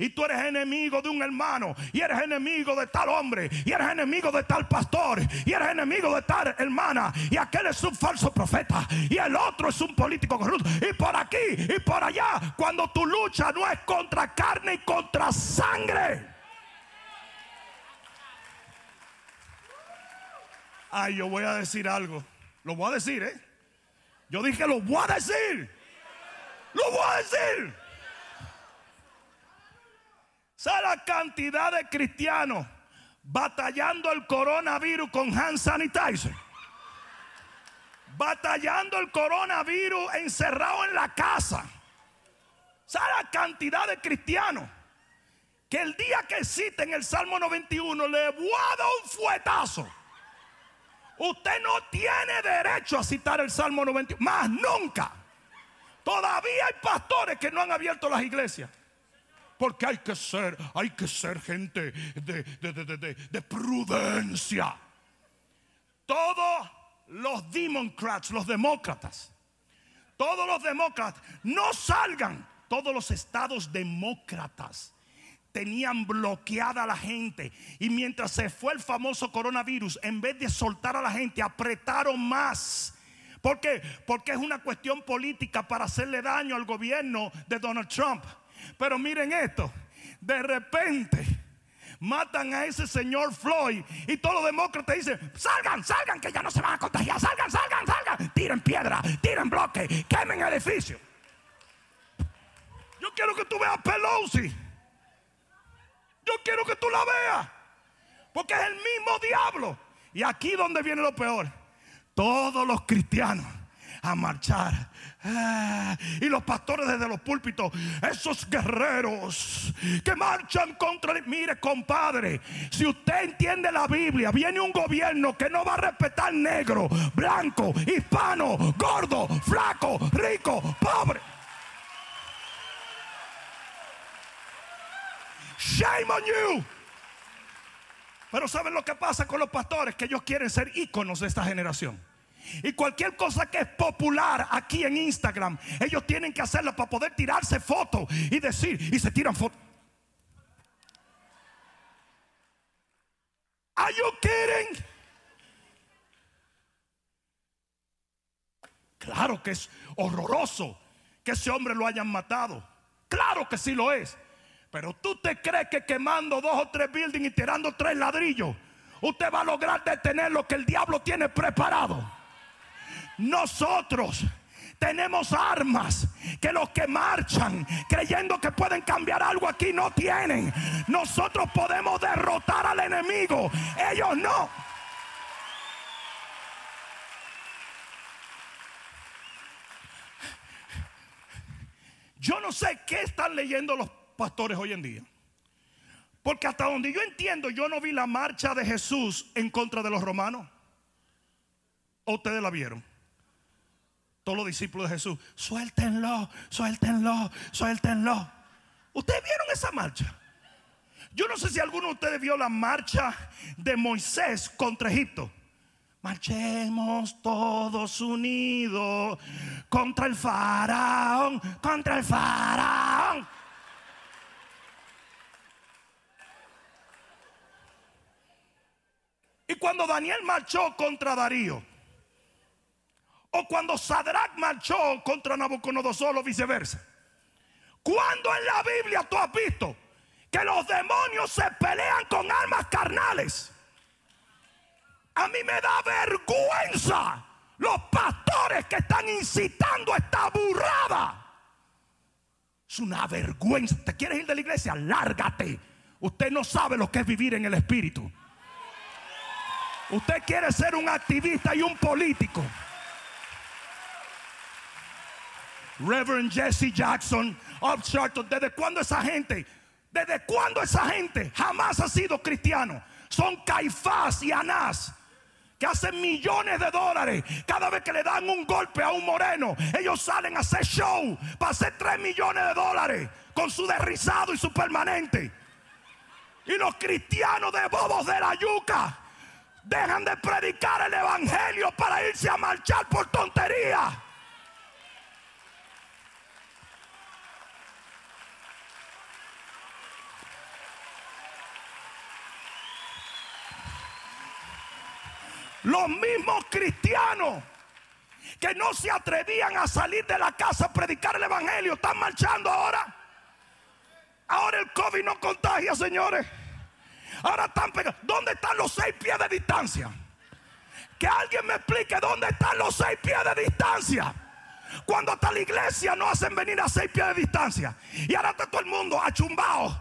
Y tú eres enemigo de un hermano, y eres enemigo de tal hombre, y eres enemigo de tal pastor, y eres enemigo de tal hermana, y aquel es un falso profeta, y el otro es un político corrupto, y por aquí y por allá, cuando tu lucha no es contra carne y contra sangre. Ay, yo voy a decir algo. Lo voy a decir, ¿eh? Yo dije, lo voy a decir. Lo voy a decir. ¿Sabe la cantidad de cristianos batallando el coronavirus con hand sanitizer? Batallando el coronavirus encerrado en la casa. ¿Sabe la cantidad de cristianos que el día que citen el Salmo 91 le voy a dar un fuetazo? Usted no tiene derecho a citar el Salmo 91, más nunca. Todavía hay pastores que no han abierto las iglesias. Porque hay que ser, hay que ser gente de, de prudencia. Todos los democrats, los demócratas, todos los demócratas, no salgan. Todos los estados demócratas tenían bloqueada a la gente. Y mientras se fue el famoso coronavirus, en vez de soltar a la gente, apretaron más. ¿Por qué? Porque es una cuestión política para hacerle daño al gobierno de Donald Trump. Pero miren esto, de repente matan a ese señor Floyd y todos los demócratas dicen, salgan, salgan, que ya no se van a contagiar, salgan, salgan, salgan, tiren piedra, tiren bloque, quemen edificio. Yo quiero que tú veas Pelosi. Yo quiero que tú la veas. Porque es el mismo diablo. Y aquí donde viene lo peor. Todos los cristianos a marchar. Ah, y los pastores desde los púlpitos, esos guerreros que marchan contra... Mire, compadre, si usted entiende la Biblia, viene un gobierno que no va a respetar negro, blanco, hispano, gordo, flaco, rico, pobre. Shame on you. Pero ¿saben lo que pasa con los pastores? Que ellos quieren ser íconos de esta generación. Y cualquier cosa que es popular aquí en Instagram, ellos tienen que hacerla para poder tirarse fotos y decir, y se tiran fotos. Are you kidding? Claro que es horroroso que ese hombre lo hayan matado. Claro que sí lo es. Pero tú te crees que quemando dos o tres buildings y tirando tres ladrillos, usted va a lograr detener lo que el diablo tiene preparado. Nosotros tenemos armas que los que marchan creyendo que pueden cambiar algo aquí no tienen. Nosotros podemos derrotar al enemigo, ellos no. Yo no sé qué están leyendo los pastores hoy en día. Porque hasta donde yo entiendo, yo no vi la marcha de Jesús en contra de los romanos. ¿O ustedes la vieron? Todos los discípulos de Jesús, suéltenlo, suéltenlo, suéltenlo. ¿Ustedes vieron esa marcha? Yo no sé si alguno de ustedes vio la marcha de Moisés contra Egipto. Marchemos todos unidos contra el faraón, contra el faraón. Y cuando Daniel marchó contra Darío, o cuando Sadrach marchó contra Nabucodonosor o viceversa. Cuando en la Biblia tú has visto que los demonios se pelean con armas carnales? A mí me da vergüenza los pastores que están incitando esta burrada. Es una vergüenza. ¿Te quieres ir de la iglesia? Lárgate. Usted no sabe lo que es vivir en el Espíritu. Usted quiere ser un activista y un político. Reverend Jesse Jackson, Upsharton, ¿desde cuándo esa gente? ¿Desde cuándo esa gente jamás ha sido cristiano? Son Caifás y Anás que hacen millones de dólares cada vez que le dan un golpe a un moreno. Ellos salen a hacer show para hacer 3 millones de dólares con su derrizado y su permanente. Y los cristianos de bobos de la yuca dejan de predicar el evangelio para irse a marchar por tontería. Los mismos cristianos que no se atrevían a salir de la casa a predicar el evangelio están marchando ahora. Ahora el COVID no contagia, señores. Ahora están pegados. ¿Dónde están los seis pies de distancia? Que alguien me explique dónde están los seis pies de distancia. Cuando hasta la iglesia no hacen venir a seis pies de distancia. Y ahora está todo el mundo achumbado.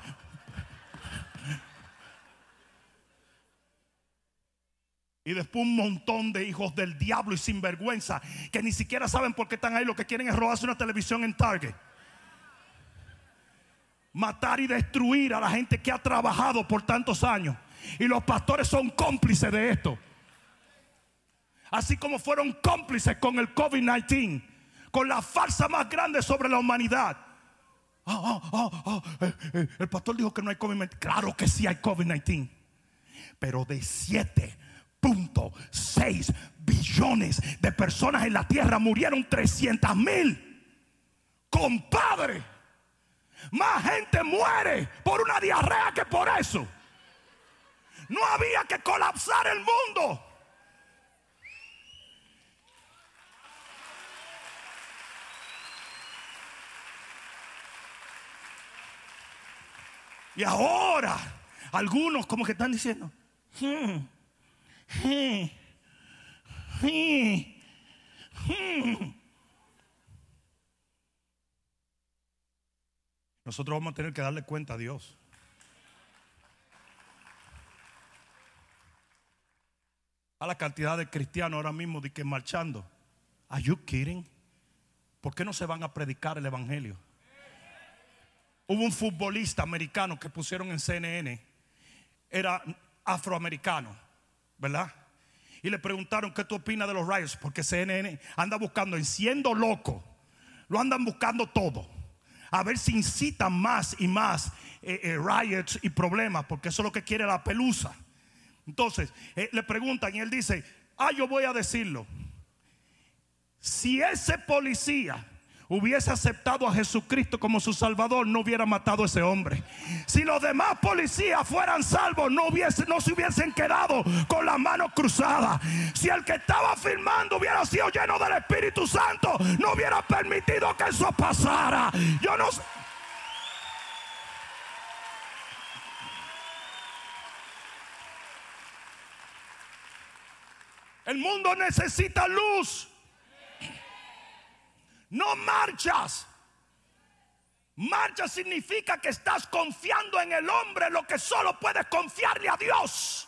Y después un montón de hijos del diablo y sinvergüenza que ni siquiera saben por qué están ahí. Lo que quieren es robarse una televisión en Target. Matar y destruir a la gente que ha trabajado por tantos años. Y los pastores son cómplices de esto. Así como fueron cómplices con el COVID-19, con la farsa más grande sobre la humanidad. Ah, eh, eh, el pastor dijo que no hay COVID-19. Claro que sí hay COVID-19. Pero de 7.6 billones de personas en la tierra murieron 300 mil. Compadre, más gente muere por una diarrea que por eso. No había que colapsar el mundo. Y ahora, algunos como que están diciendo, hmm, hmm, hmm, nosotros vamos a tener que darle cuenta a Dios. A la cantidad de cristianos ahora mismo de que marchando. Are you kidding? ¿Por qué no se van a predicar el evangelio? Hubo un futbolista americano que pusieron en CNN, era afroamericano, ¿verdad? Y le preguntaron qué tú opinas de los riots, porque CNN anda buscando, en siendo loco, lo andan buscando todo. A ver si incitan más y más eh, eh, riots y problemas, porque eso es lo que quiere la pelusa. Entonces, eh, le preguntan y él dice, ah, yo voy a decirlo. Si ese policía hubiese aceptado a Jesucristo como su Salvador, no hubiera matado a ese hombre. Si los demás policías fueran salvos, no, hubiese, no se hubiesen quedado con las manos cruzadas. Si el que estaba filmando hubiera sido lleno del Espíritu Santo, no hubiera permitido que eso pasara. Yo no sé. El mundo necesita luz. No marchas. Marcha significa que estás confiando en el hombre lo que solo puedes confiarle a Dios.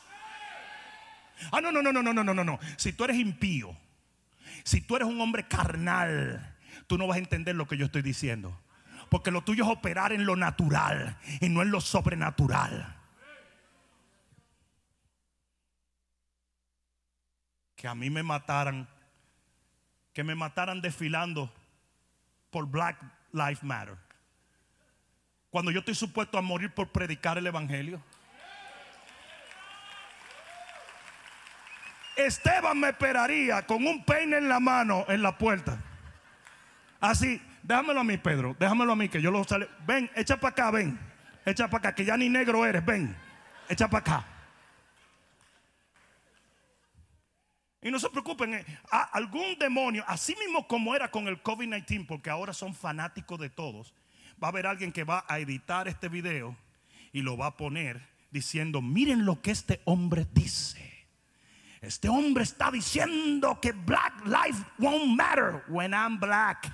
Ah, no, no, no, no, no, no, no, no. Si tú eres impío, si tú eres un hombre carnal, tú no vas a entender lo que yo estoy diciendo. Porque lo tuyo es operar en lo natural y no en lo sobrenatural. Que a mí me mataran, que me mataran desfilando por Black Lives Matter. Cuando yo estoy supuesto a morir por predicar el Evangelio. Esteban me esperaría con un peine en la mano en la puerta. Así, déjamelo a mí, Pedro, déjamelo a mí, que yo lo sale. Ven, echa para acá, ven. Echa para acá, que ya ni negro eres, ven. Echa para acá. Y no se preocupen, eh, algún demonio, así mismo como era con el COVID-19, porque ahora son fanáticos de todos, va a haber alguien que va a editar este video y lo va a poner diciendo, miren lo que este hombre dice. Este hombre está diciendo que black life won't matter when I'm black.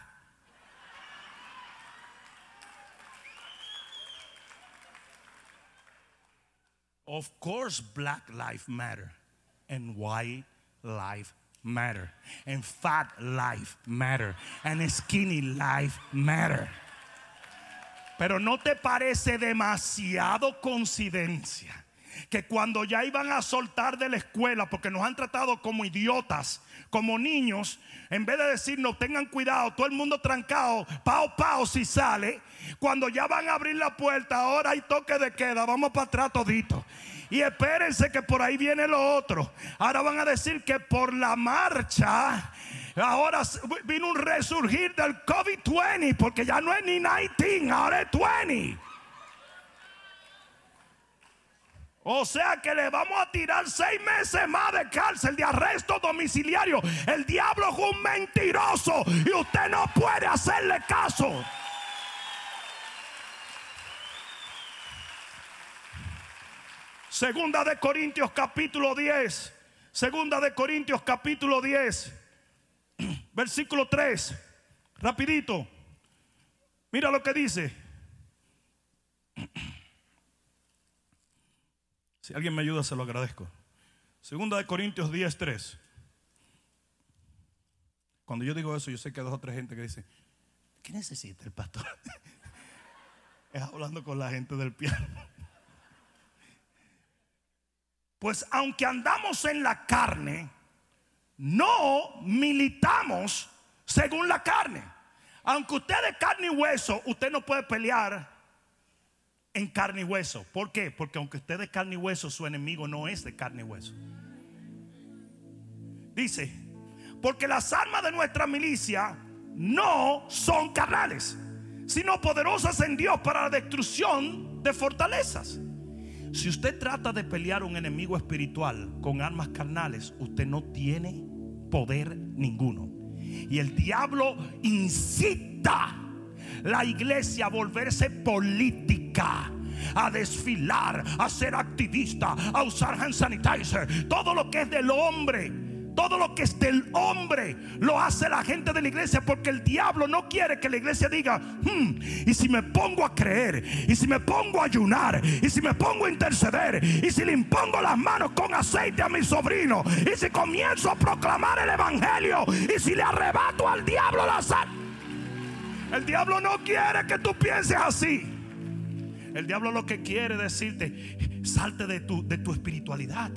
Of course, black life matter and white life matter. And fat life matter. And skinny life matter. Pero no te parece demasiado coincidencia que cuando ya iban a soltar de la escuela, porque nos han tratado como idiotas, como niños, en vez de decirnos tengan cuidado, todo el mundo trancado, pao pao si sale, cuando ya van a abrir la puerta, ahora hay toque de queda, vamos para atrás todito. Y espérense que por ahí viene lo otro. Ahora van a decir que por la marcha ahora vino un resurgir del COVID-20 porque ya no es ni 19, ahora es 20. O sea que le vamos a tirar seis meses más de cárcel, de arresto domiciliario. El diablo es un mentiroso y usted no puede hacerle caso. Segunda de Corintios capítulo 10. Segunda de Corintios capítulo 10, [clears throat] versículo 3. Rapidito. Mira lo que dice. [clears throat] Si alguien me ayuda, se lo agradezco. Segunda de Corintios 10, 3. Cuando yo digo eso, yo sé que hay dos o tres gente que dice, ¿qué necesita el pastor? [laughs] es hablando con la gente del piano. Pues aunque andamos en la carne, no militamos según la carne. Aunque usted es carne y hueso, usted no puede pelear en carne y hueso. ¿Por qué? Porque aunque usted es carne y hueso, su enemigo no es de carne y hueso. Dice, porque las armas de nuestra milicia no son carnales, sino poderosas en Dios para la destrucción de fortalezas. Si usted trata de pelear un enemigo espiritual con armas carnales, usted no tiene poder ninguno. Y el diablo incita la iglesia a volverse política a desfilar, a ser activista, a usar hand sanitizer, todo lo que es del hombre todo lo que es del hombre lo hace la gente de la iglesia porque el diablo no quiere que la iglesia diga, hmm, y si me pongo a creer, y si me pongo a ayunar, y si me pongo a interceder, y si le impongo las manos con aceite a mi sobrino, y si comienzo a proclamar el evangelio, y si le arrebato al diablo la sal. El diablo no quiere que tú pienses así. El diablo lo que quiere decirte, salte de tu, de tu espiritualidad.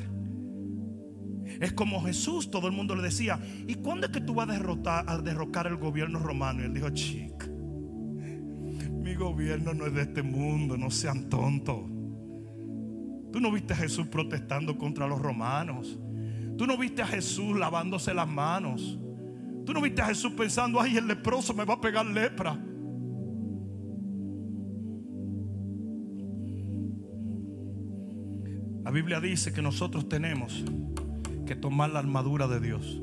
Es como Jesús, todo el mundo le decía, ¿y cuándo es que tú vas a derrotar, a derrocar el gobierno romano? Y él dijo, chica, mi gobierno no es de este mundo, no sean tontos. Tú no viste a Jesús protestando contra los romanos. Tú no viste a Jesús lavándose las manos. Tú no viste a Jesús pensando, ay, el leproso me va a pegar lepra. La Biblia dice que nosotros tenemos que tomar la armadura de Dios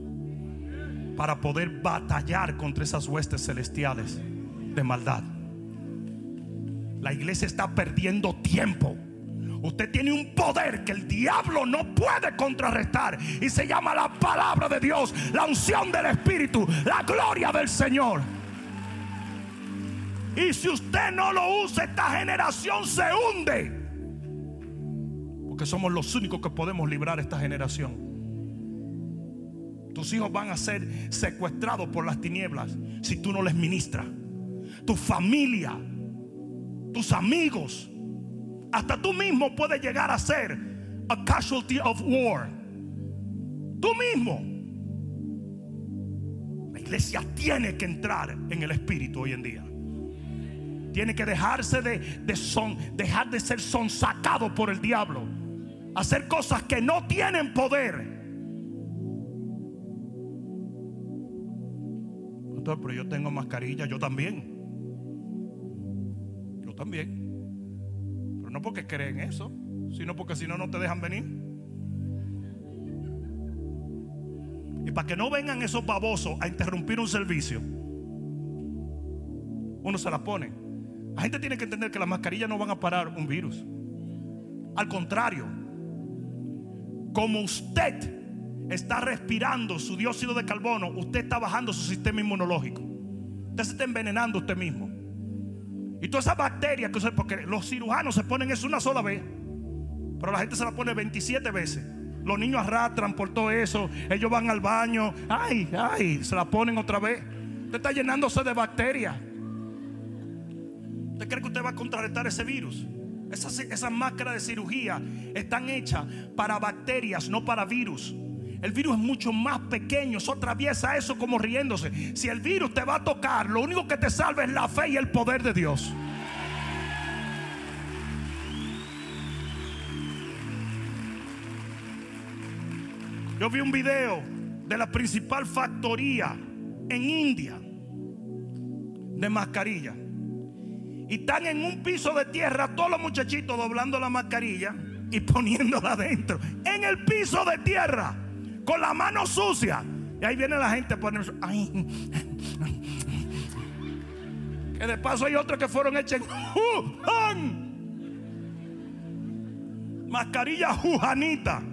para poder batallar contra esas huestes celestiales de maldad. La iglesia está perdiendo tiempo. Usted tiene un poder que el diablo no puede contrarrestar y se llama la palabra de Dios, la unción del Espíritu, la gloria del Señor. Y si usted no lo usa, esta generación se hunde. Porque somos los únicos que podemos librar esta generación. Tus hijos van a ser secuestrados por las tinieblas si tú no les ministras. Tu familia, tus amigos, hasta tú mismo puedes llegar a ser a casualty of war. Tú mismo. La iglesia tiene que entrar en el espíritu hoy en día. Tiene que dejarse de, de son, dejar de ser sonsacado por el diablo. Hacer cosas que no tienen poder pero yo tengo mascarilla, yo también. Yo también. No porque creen eso, sino porque si no, no te dejan venir. Y para que no vengan esos babosos a interrumpir un servicio, uno se la pone. La gente tiene que entender que las mascarillas no van a parar un virus. Al contrario, como usted está respirando su dióxido de carbono, usted está bajando su sistema inmunológico. Usted se está envenenando usted mismo. Y todas esas bacterias que usted, porque los cirujanos se ponen eso una sola vez, pero la gente se la pone 27 veces. Los niños arrastran por todo eso, ellos van al baño, ay, ay, se la ponen otra vez. Usted está llenándose de bacterias. ¿Usted cree que usted va a contrarrestar ese virus? Esas, esas máscaras de cirugía están hechas para bacterias, no para virus. El virus es mucho más pequeño. Eso atraviesa eso como riéndose. Si el virus te va a tocar, lo único que te salva es la fe y el poder de Dios. Yo vi un video de la principal factoría en India de mascarilla. Y están en un piso de tierra todos los muchachitos doblando la mascarilla y [laughs] poniéndola adentro. En el piso de tierra con la mano sucia. Y ahí viene la gente a poner. Que de paso hay otros que fueron hechos en Mascarilla jujanita.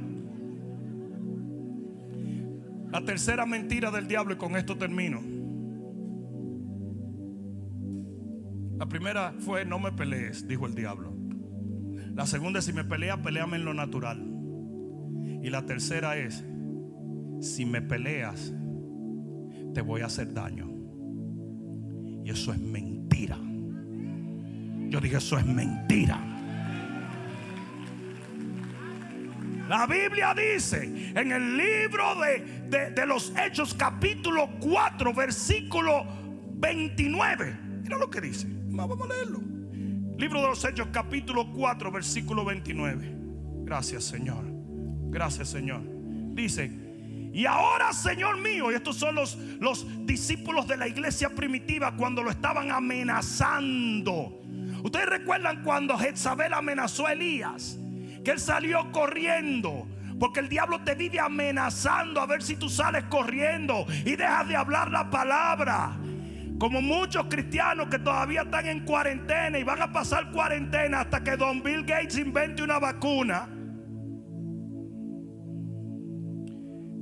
La tercera mentira del diablo, y con esto termino. La primera fue no me pelees, dijo el diablo. La segunda es si me peleas, peleame en lo natural. Y la tercera es, si me peleas, te voy a hacer daño. Y eso es mentira. Yo dije, eso es mentira. La Biblia dice en el libro de, de, los Hechos capítulo 4 versículo 29. Mira lo que dice. Vamos a leerlo. Libro de los Hechos capítulo 4 versículo 29. Gracias Señor. Gracias Señor. Dice, y ahora Señor mío, y estos son los, los discípulos de la iglesia primitiva cuando lo estaban amenazando. Ustedes recuerdan cuando Jezabel amenazó a Elías que él salió corriendo. Porque el diablo te vive amenazando a ver si tú sales corriendo y dejas de hablar la palabra. Como muchos cristianos que todavía están en cuarentena y van a pasar cuarentena hasta que Don Bill Gates invente una vacuna.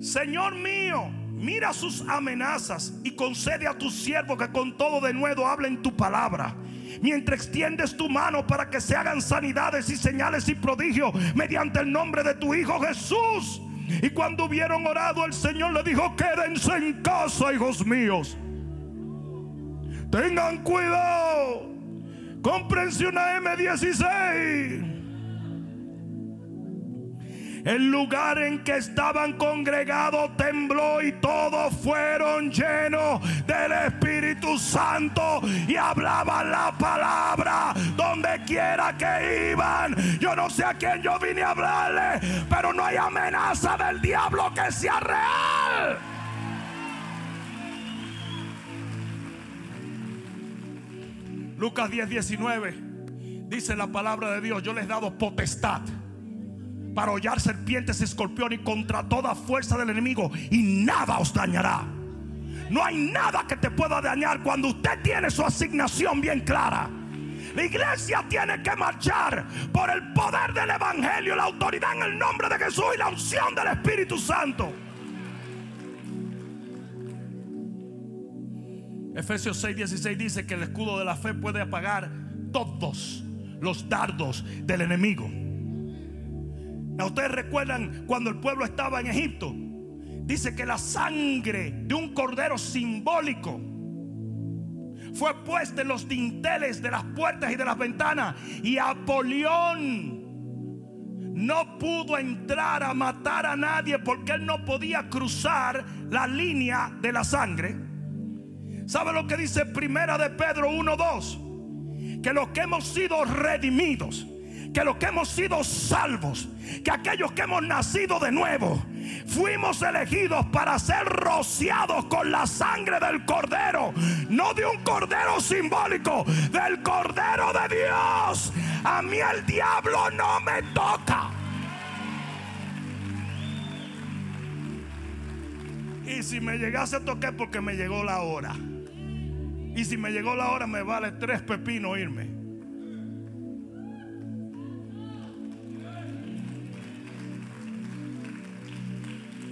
Señor mío, mira sus amenazas y concede a tus siervos que con todo de nuevo hablen tu palabra mientras extiendes tu mano para que se hagan sanidades y señales y prodigios mediante el nombre de tu Hijo Jesús. Y cuando hubieron orado, el Señor le dijo, quédense en casa, hijos míos. Tengan cuidado. Comprense una M16. El lugar en que estaban congregados tembló y todos fueron llenos del Espíritu Santo y hablaban la palabra donde quiera que iban. Yo no sé a quién yo vine a hablarle, pero no hay amenaza del diablo que sea real. Lucas 10, 19 dice la palabra de Dios, yo les he dado potestad para hollar serpientes y escorpiones y contra toda fuerza del enemigo y nada os dañará. No hay nada que te pueda dañar cuando usted tiene su asignación bien clara. La iglesia tiene que marchar por el poder del Evangelio, la autoridad en el nombre de Jesús y la unción del Espíritu Santo. Efesios 6:16 dice que el escudo de la fe puede apagar todos los dardos del enemigo. Ustedes recuerdan cuando el pueblo estaba en Egipto. Dice que la sangre de un cordero simbólico fue puesta en los dinteles de las puertas y de las ventanas. Y Apolión no pudo entrar a matar a nadie porque él no podía cruzar la línea de la sangre. ¿Sabe lo que dice Primera de Pedro 1:2? Que los que hemos sido redimidos que los que hemos sido salvos, que aquellos que hemos nacido de nuevo, fuimos elegidos para ser rociados con la sangre del cordero, no de un cordero simbólico, del cordero de Dios. A mí el diablo no me toca. Y si me llegase a tocar porque me llegó la hora. Y si me llegó la hora me vale tres pepinos irme.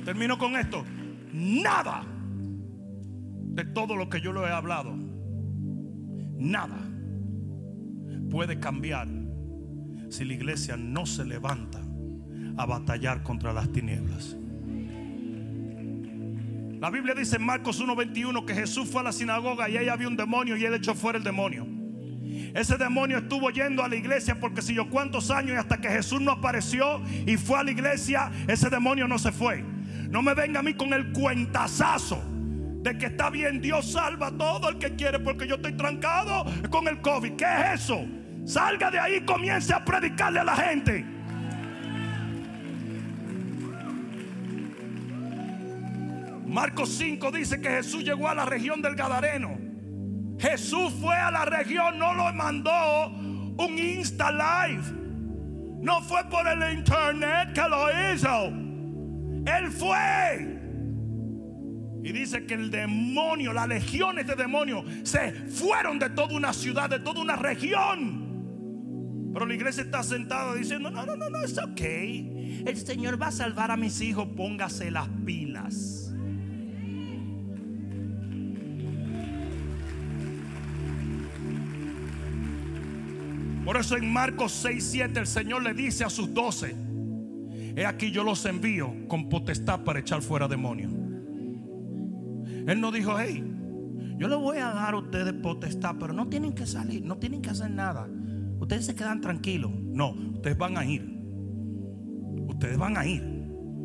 Termino con esto. Nada de todo lo que yo le he hablado, nada puede cambiar si la iglesia no se levanta a batallar contra las tinieblas. La Biblia dice en Marcos 1:21 que Jesús fue a la sinagoga y ahí había un demonio y él echó fuera el demonio. Ese demonio estuvo yendo a la iglesia porque si yo cuántos años y hasta que Jesús no apareció y fue a la iglesia, ese demonio no se fue. No me venga a mí con el cuentazazo de que está bien, Dios salva a todo el que quiere porque yo estoy trancado con el COVID. ¿Qué es eso? Salga de ahí y comience a predicarle a la gente. Marcos 5 dice que Jesús llegó a la región del Gadareno. Jesús fue a la región, no lo mandó un Insta Live. No fue por el internet que lo hizo. Él fue. Y dice que el demonio, las legiones de demonios, se fueron de toda una ciudad, de toda una región. Pero la iglesia está sentada diciendo, no, no, no, no, es ok. El Señor va a salvar a mis hijos, póngase las pilas. Por eso en Marcos 6, 7 el Señor le dice a sus doce, he aquí yo los envío con potestad para echar fuera demonios. Él no dijo, hey, yo le voy a dar a ustedes potestad, pero no tienen que salir, no tienen que hacer nada. Ustedes se quedan tranquilos. No, ustedes van a ir. Ustedes van a ir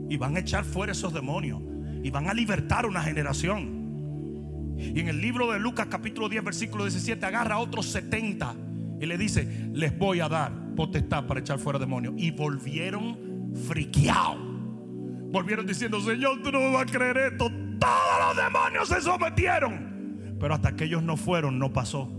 y van a echar fuera esos demonios y van a libertar una generación. Y en el libro de Lucas capítulo 10 versículo 17 agarra a otros 70 y le dice, les voy a dar potestad para echar fuera demonios. Y volvieron friqueados. Volvieron diciendo, Señor, tú no me vas a creer esto. Todos los demonios se sometieron. Pero hasta que ellos no fueron, no pasó.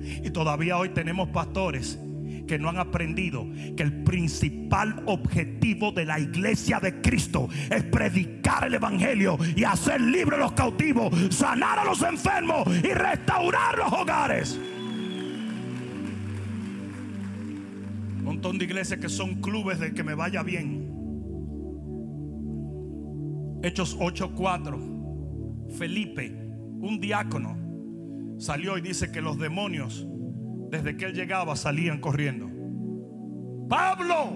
Y todavía hoy tenemos pastores que no han aprendido que el principal objetivo de la iglesia de Cristo es predicar el Evangelio y hacer libres los cautivos, sanar a los enfermos y restaurar los hogares. Montón de iglesias que son clubes de que me vaya bien. Hechos 8:4. Felipe, un diácono, salió y dice que los demonios desde que él llegaba salían corriendo. Pablo,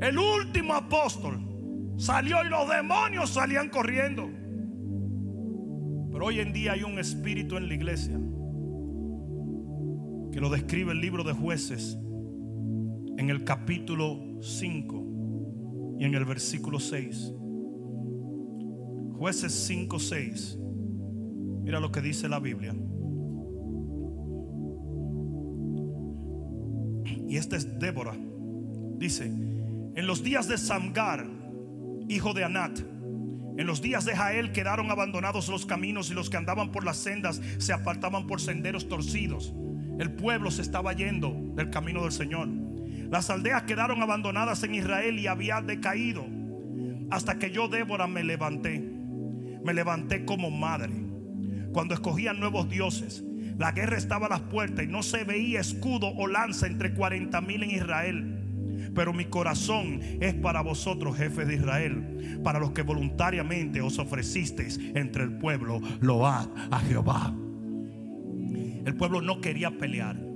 el último apóstol, salió y los demonios salían corriendo. Pero hoy en día hay un espíritu en la iglesia que lo describe el libro de jueces en el capítulo 5 y en el versículo 6. Jueces 5, 6. Mira lo que dice la Biblia. Y esta es Débora. Dice, en los días de Samgar, hijo de Anat, en los días de Jael quedaron abandonados los caminos y los que andaban por las sendas se apartaban por senderos torcidos. El pueblo se estaba yendo del camino del Señor. Las aldeas quedaron abandonadas en Israel y había decaído. Hasta que yo, Débora, me levanté. Me levanté como madre. Cuando escogían nuevos dioses la guerra estaba a las puertas y no se veía escudo o lanza entre 40 mil en Israel. Pero mi corazón es para vosotros, jefes de Israel, para los que voluntariamente os ofrecisteis entre el pueblo, load a Jehová. El pueblo no quería pelear.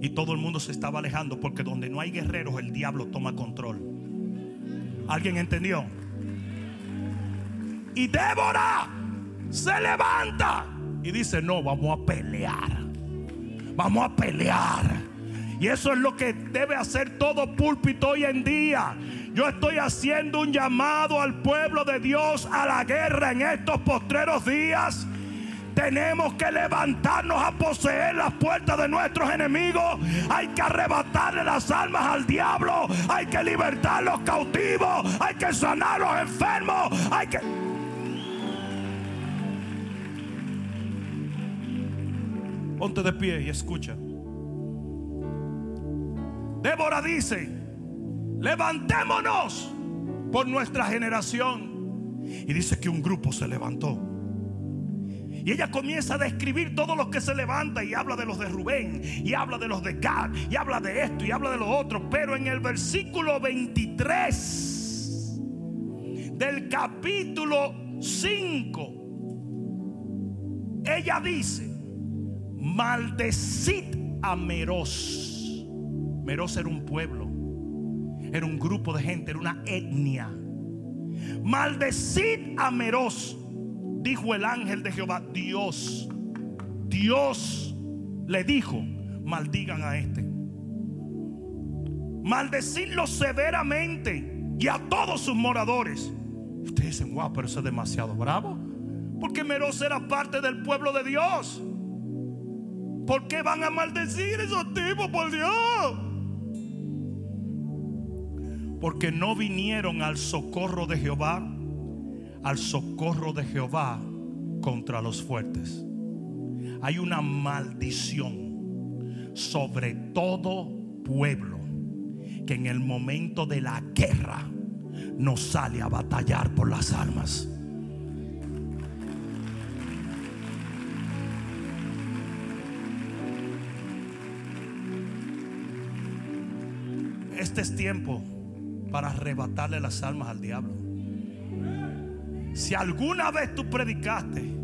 Y todo el mundo se estaba alejando porque donde no hay guerreros el diablo toma control. ¿Alguien entendió? Y Débora se levanta y dice, no, vamos a pelear. Vamos a pelear. Y eso es lo que debe hacer todo púlpito hoy en día. Yo estoy haciendo un llamado al pueblo de Dios a la guerra en estos postreros días. Tenemos que levantarnos a poseer las puertas de nuestros enemigos. Hay que arrebatarle las almas al diablo. Hay que libertar los cautivos. Hay que sanar los enfermos. Hay que... Ponte de pie y escucha. Débora dice, levantémonos por nuestra generación. Y dice que un grupo se levantó. Y ella comienza a describir todos los que se levantan y habla de los de Rubén y habla de los de Gad y habla de esto y habla de lo otro. Pero en el versículo 23 del capítulo 5, ella dice, maldecid a Meros. Meros era un pueblo, era un grupo de gente, era una etnia. Maldecid a Meros, dijo el ángel de Jehová, Dios. Dios le dijo, maldigan a este. Maldecidlo severamente y a todos sus moradores. Ustedes dicen, wow, pero eso es demasiado bravo. Porque Meros era parte del pueblo de Dios. ¿Por qué van a maldecir esos tipos, por Dios? Porque no vinieron al socorro de Jehová, al socorro de Jehová contra los fuertes. Hay una maldición sobre todo pueblo que en el momento de la guerra no sale a batallar por las armas. Este es tiempo para arrebatarle las almas al diablo. Si alguna vez tú predicaste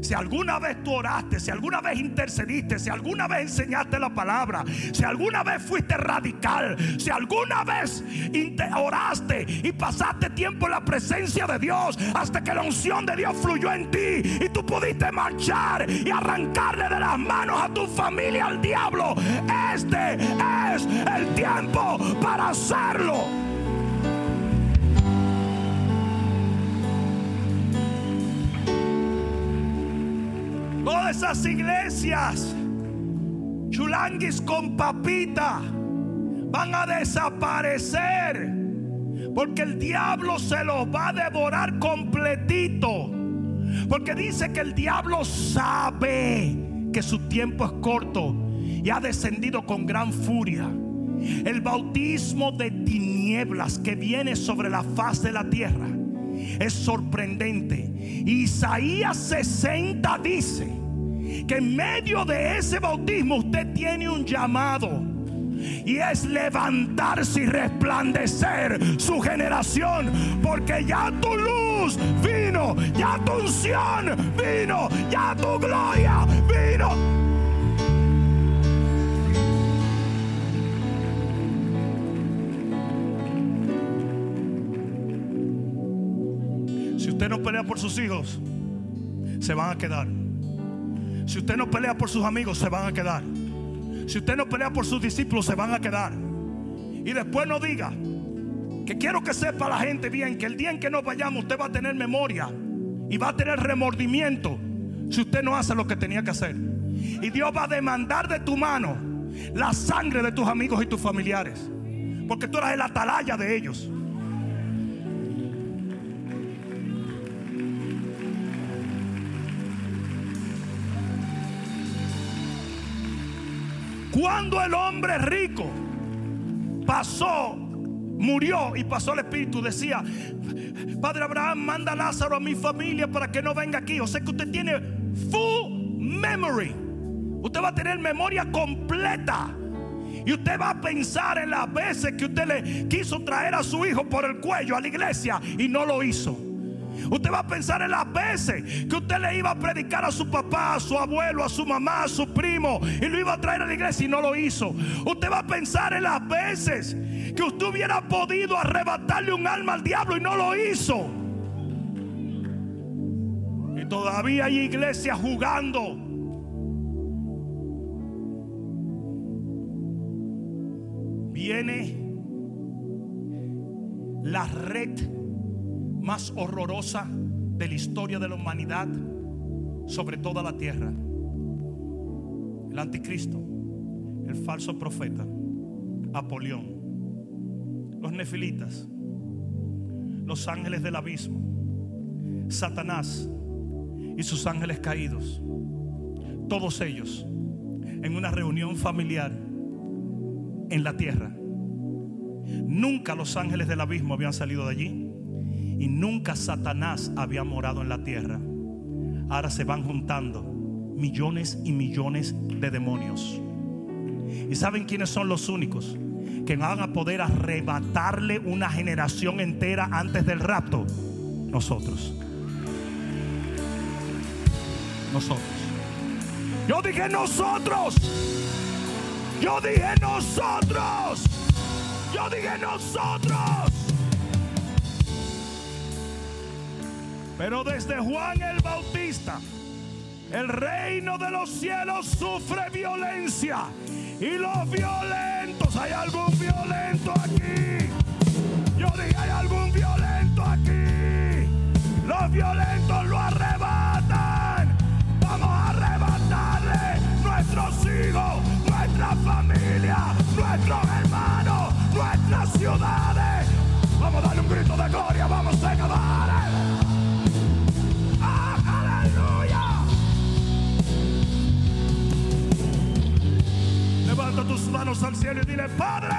Si alguna vez tú oraste, si alguna vez intercediste, si alguna vez enseñaste la palabra, si alguna vez fuiste radical, si alguna vez oraste y pasaste tiempo en la presencia de Dios hasta que la unción de Dios fluyó en ti y tú pudiste marchar y arrancarle de las manos a tu familia al diablo, este es el tiempo para hacerlo. Todas esas iglesias, chulanguis con papita, van a desaparecer. Porque el diablo se los va a devorar completito. Porque dice que el diablo sabe que su tiempo es corto y ha descendido con gran furia. El bautismo de tinieblas que viene sobre la faz de la tierra es sorprendente. Isaías 60 dice que en medio de ese bautismo usted tiene un llamado. Y es levantarse y resplandecer su generación. Porque ya tu luz vino, ya tu unción vino, ya tu gloria vino. usted no pelea por sus hijos, se van a quedar. Si usted no pelea por sus amigos, se van a quedar. Si usted no pelea por sus discípulos, se van a quedar. Y después no diga que quiero que sepa la gente bien que el día en que nos vayamos usted va a tener memoria y va a tener remordimiento si usted no hace lo que tenía que hacer. Y Dios va a demandar de tu mano la sangre de tus amigos y tus familiares. Porque tú eras el atalaya de ellos. Cuando el hombre rico pasó, murió y pasó el espíritu, decía, Padre Abraham, manda a Lázaro a mi familia para que no venga aquí. O sea que usted tiene full memory. Usted va a tener memoria completa. Y usted va a pensar en las veces que usted le quiso traer a su hijo por el cuello a la iglesia y no lo hizo. Usted va a pensar en las veces que usted le iba a predicar a su papá, a su abuelo, a su mamá, a su primo y lo iba a traer a la iglesia y no lo hizo. Usted va a pensar en las veces que usted hubiera podido arrebatarle un alma al diablo y no lo hizo. Y todavía hay iglesias jugando. Viene la red más horrorosa de la historia de la humanidad sobre toda la tierra. El anticristo, el falso profeta, Apolión, los nefilitas, los ángeles del abismo, Satanás y sus ángeles caídos, todos ellos en una reunión familiar en la tierra. Nunca los ángeles del abismo habían salido de allí y nunca Satanás había morado en la tierra. Ahora se van juntando millones y millones de demonios. ¿Y saben quiénes son los únicos que van a poder arrebatarle una generación entera antes del rapto? Nosotros. Nosotros. Yo dije nosotros. Yo dije nosotros. Yo dije nosotros. Pero desde Juan el Bautista, el reino de los cielos sufre violencia. Y los violentos, ¿hay algún violento aquí? Yo dije, ¿hay algún violento aquí? Los violentos lo arrebatan. Vamos a arrebatarle nuestros hijos, nuestra familia, nuestros hermanos, nuestras ciudades. Vamos a darle un grito de gloria, vamos a acabar. Tus manos al cielo y dile, Padre,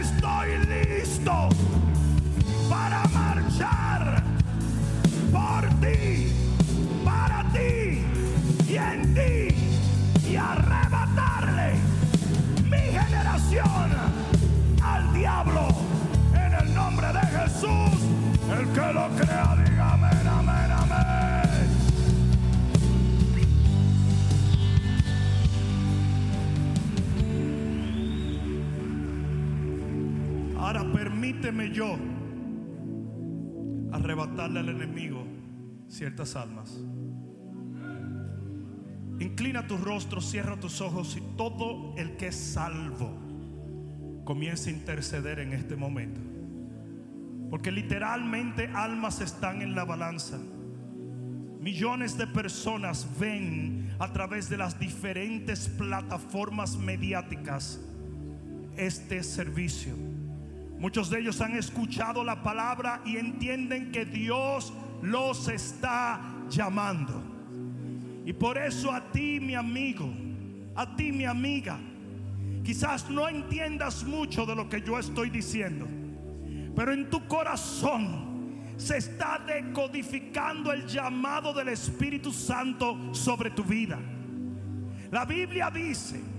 estoy listo para marchar por ti, yo arrebatarle al enemigo ciertas almas. Inclina tu rostro, cierra tus ojos y todo el que es salvo comienza a interceder en este momento. Porque literalmente almas están en la balanza. Millones de personas ven a través de las diferentes plataformas mediáticas este servicio. Muchos de ellos han escuchado la palabra y entienden que Dios los está llamando. Y por eso a ti, mi amigo, a ti, mi amiga, quizás no entiendas mucho de lo que yo estoy diciendo, pero en tu corazón se está decodificando el llamado del Espíritu Santo sobre tu vida. La Biblia dice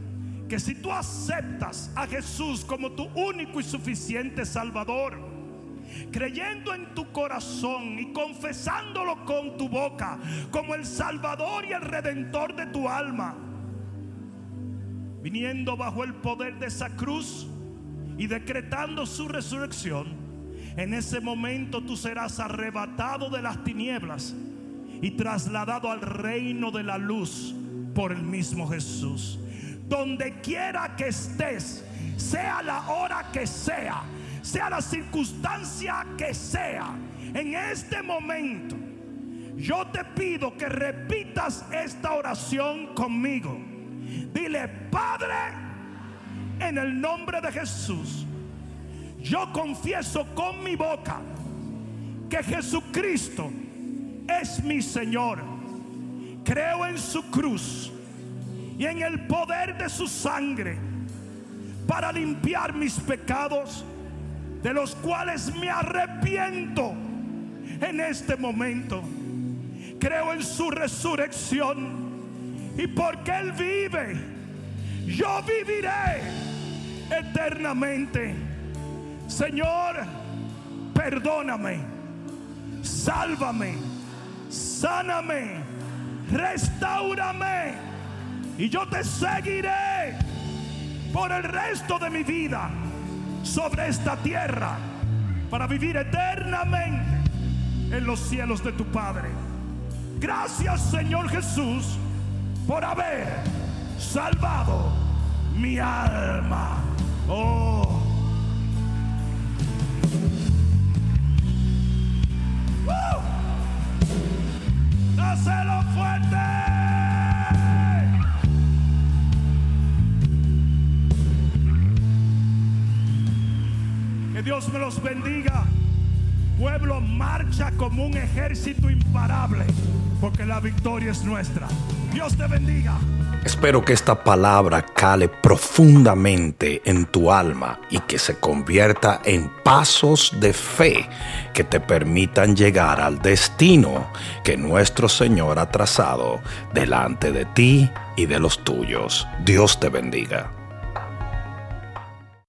que si tú aceptas a Jesús como tu único y suficiente Salvador, creyendo en tu corazón y confesándolo con tu boca como el Salvador y el Redentor de tu alma, viniendo bajo el poder de esa cruz y decretando su resurrección, en ese momento tú serás arrebatado de las tinieblas y trasladado al reino de la luz por el mismo Jesús. Donde quiera que estés, sea la hora que sea, sea la circunstancia que sea, en este momento, yo te pido que repitas esta oración conmigo. Dile, Padre, en el nombre de Jesús, yo confieso con mi boca que Jesucristo es mi Señor. Creo en su cruz y en el poder de su sangre para limpiar mis pecados, de los cuales me arrepiento en este momento. Creo en su resurrección y porque Él vive, yo viviré eternamente. Señor, perdóname, sálvame, sáname, restaurame y yo te seguiré por el resto de mi vida sobre esta tierra para vivir eternamente en los cielos de tu Padre. Gracias Señor Jesús por haber salvado mi alma. Oh. ¡Woo! Dáselo fuerte. Que Dios me los bendiga. Pueblo marcha como un ejército imparable, porque la victoria es nuestra. Dios te bendiga. Espero que esta palabra cale profundamente en tu alma y que se convierta en pasos de fe que te permitan llegar al destino que nuestro Señor ha trazado delante de ti y de los tuyos. Dios te bendiga.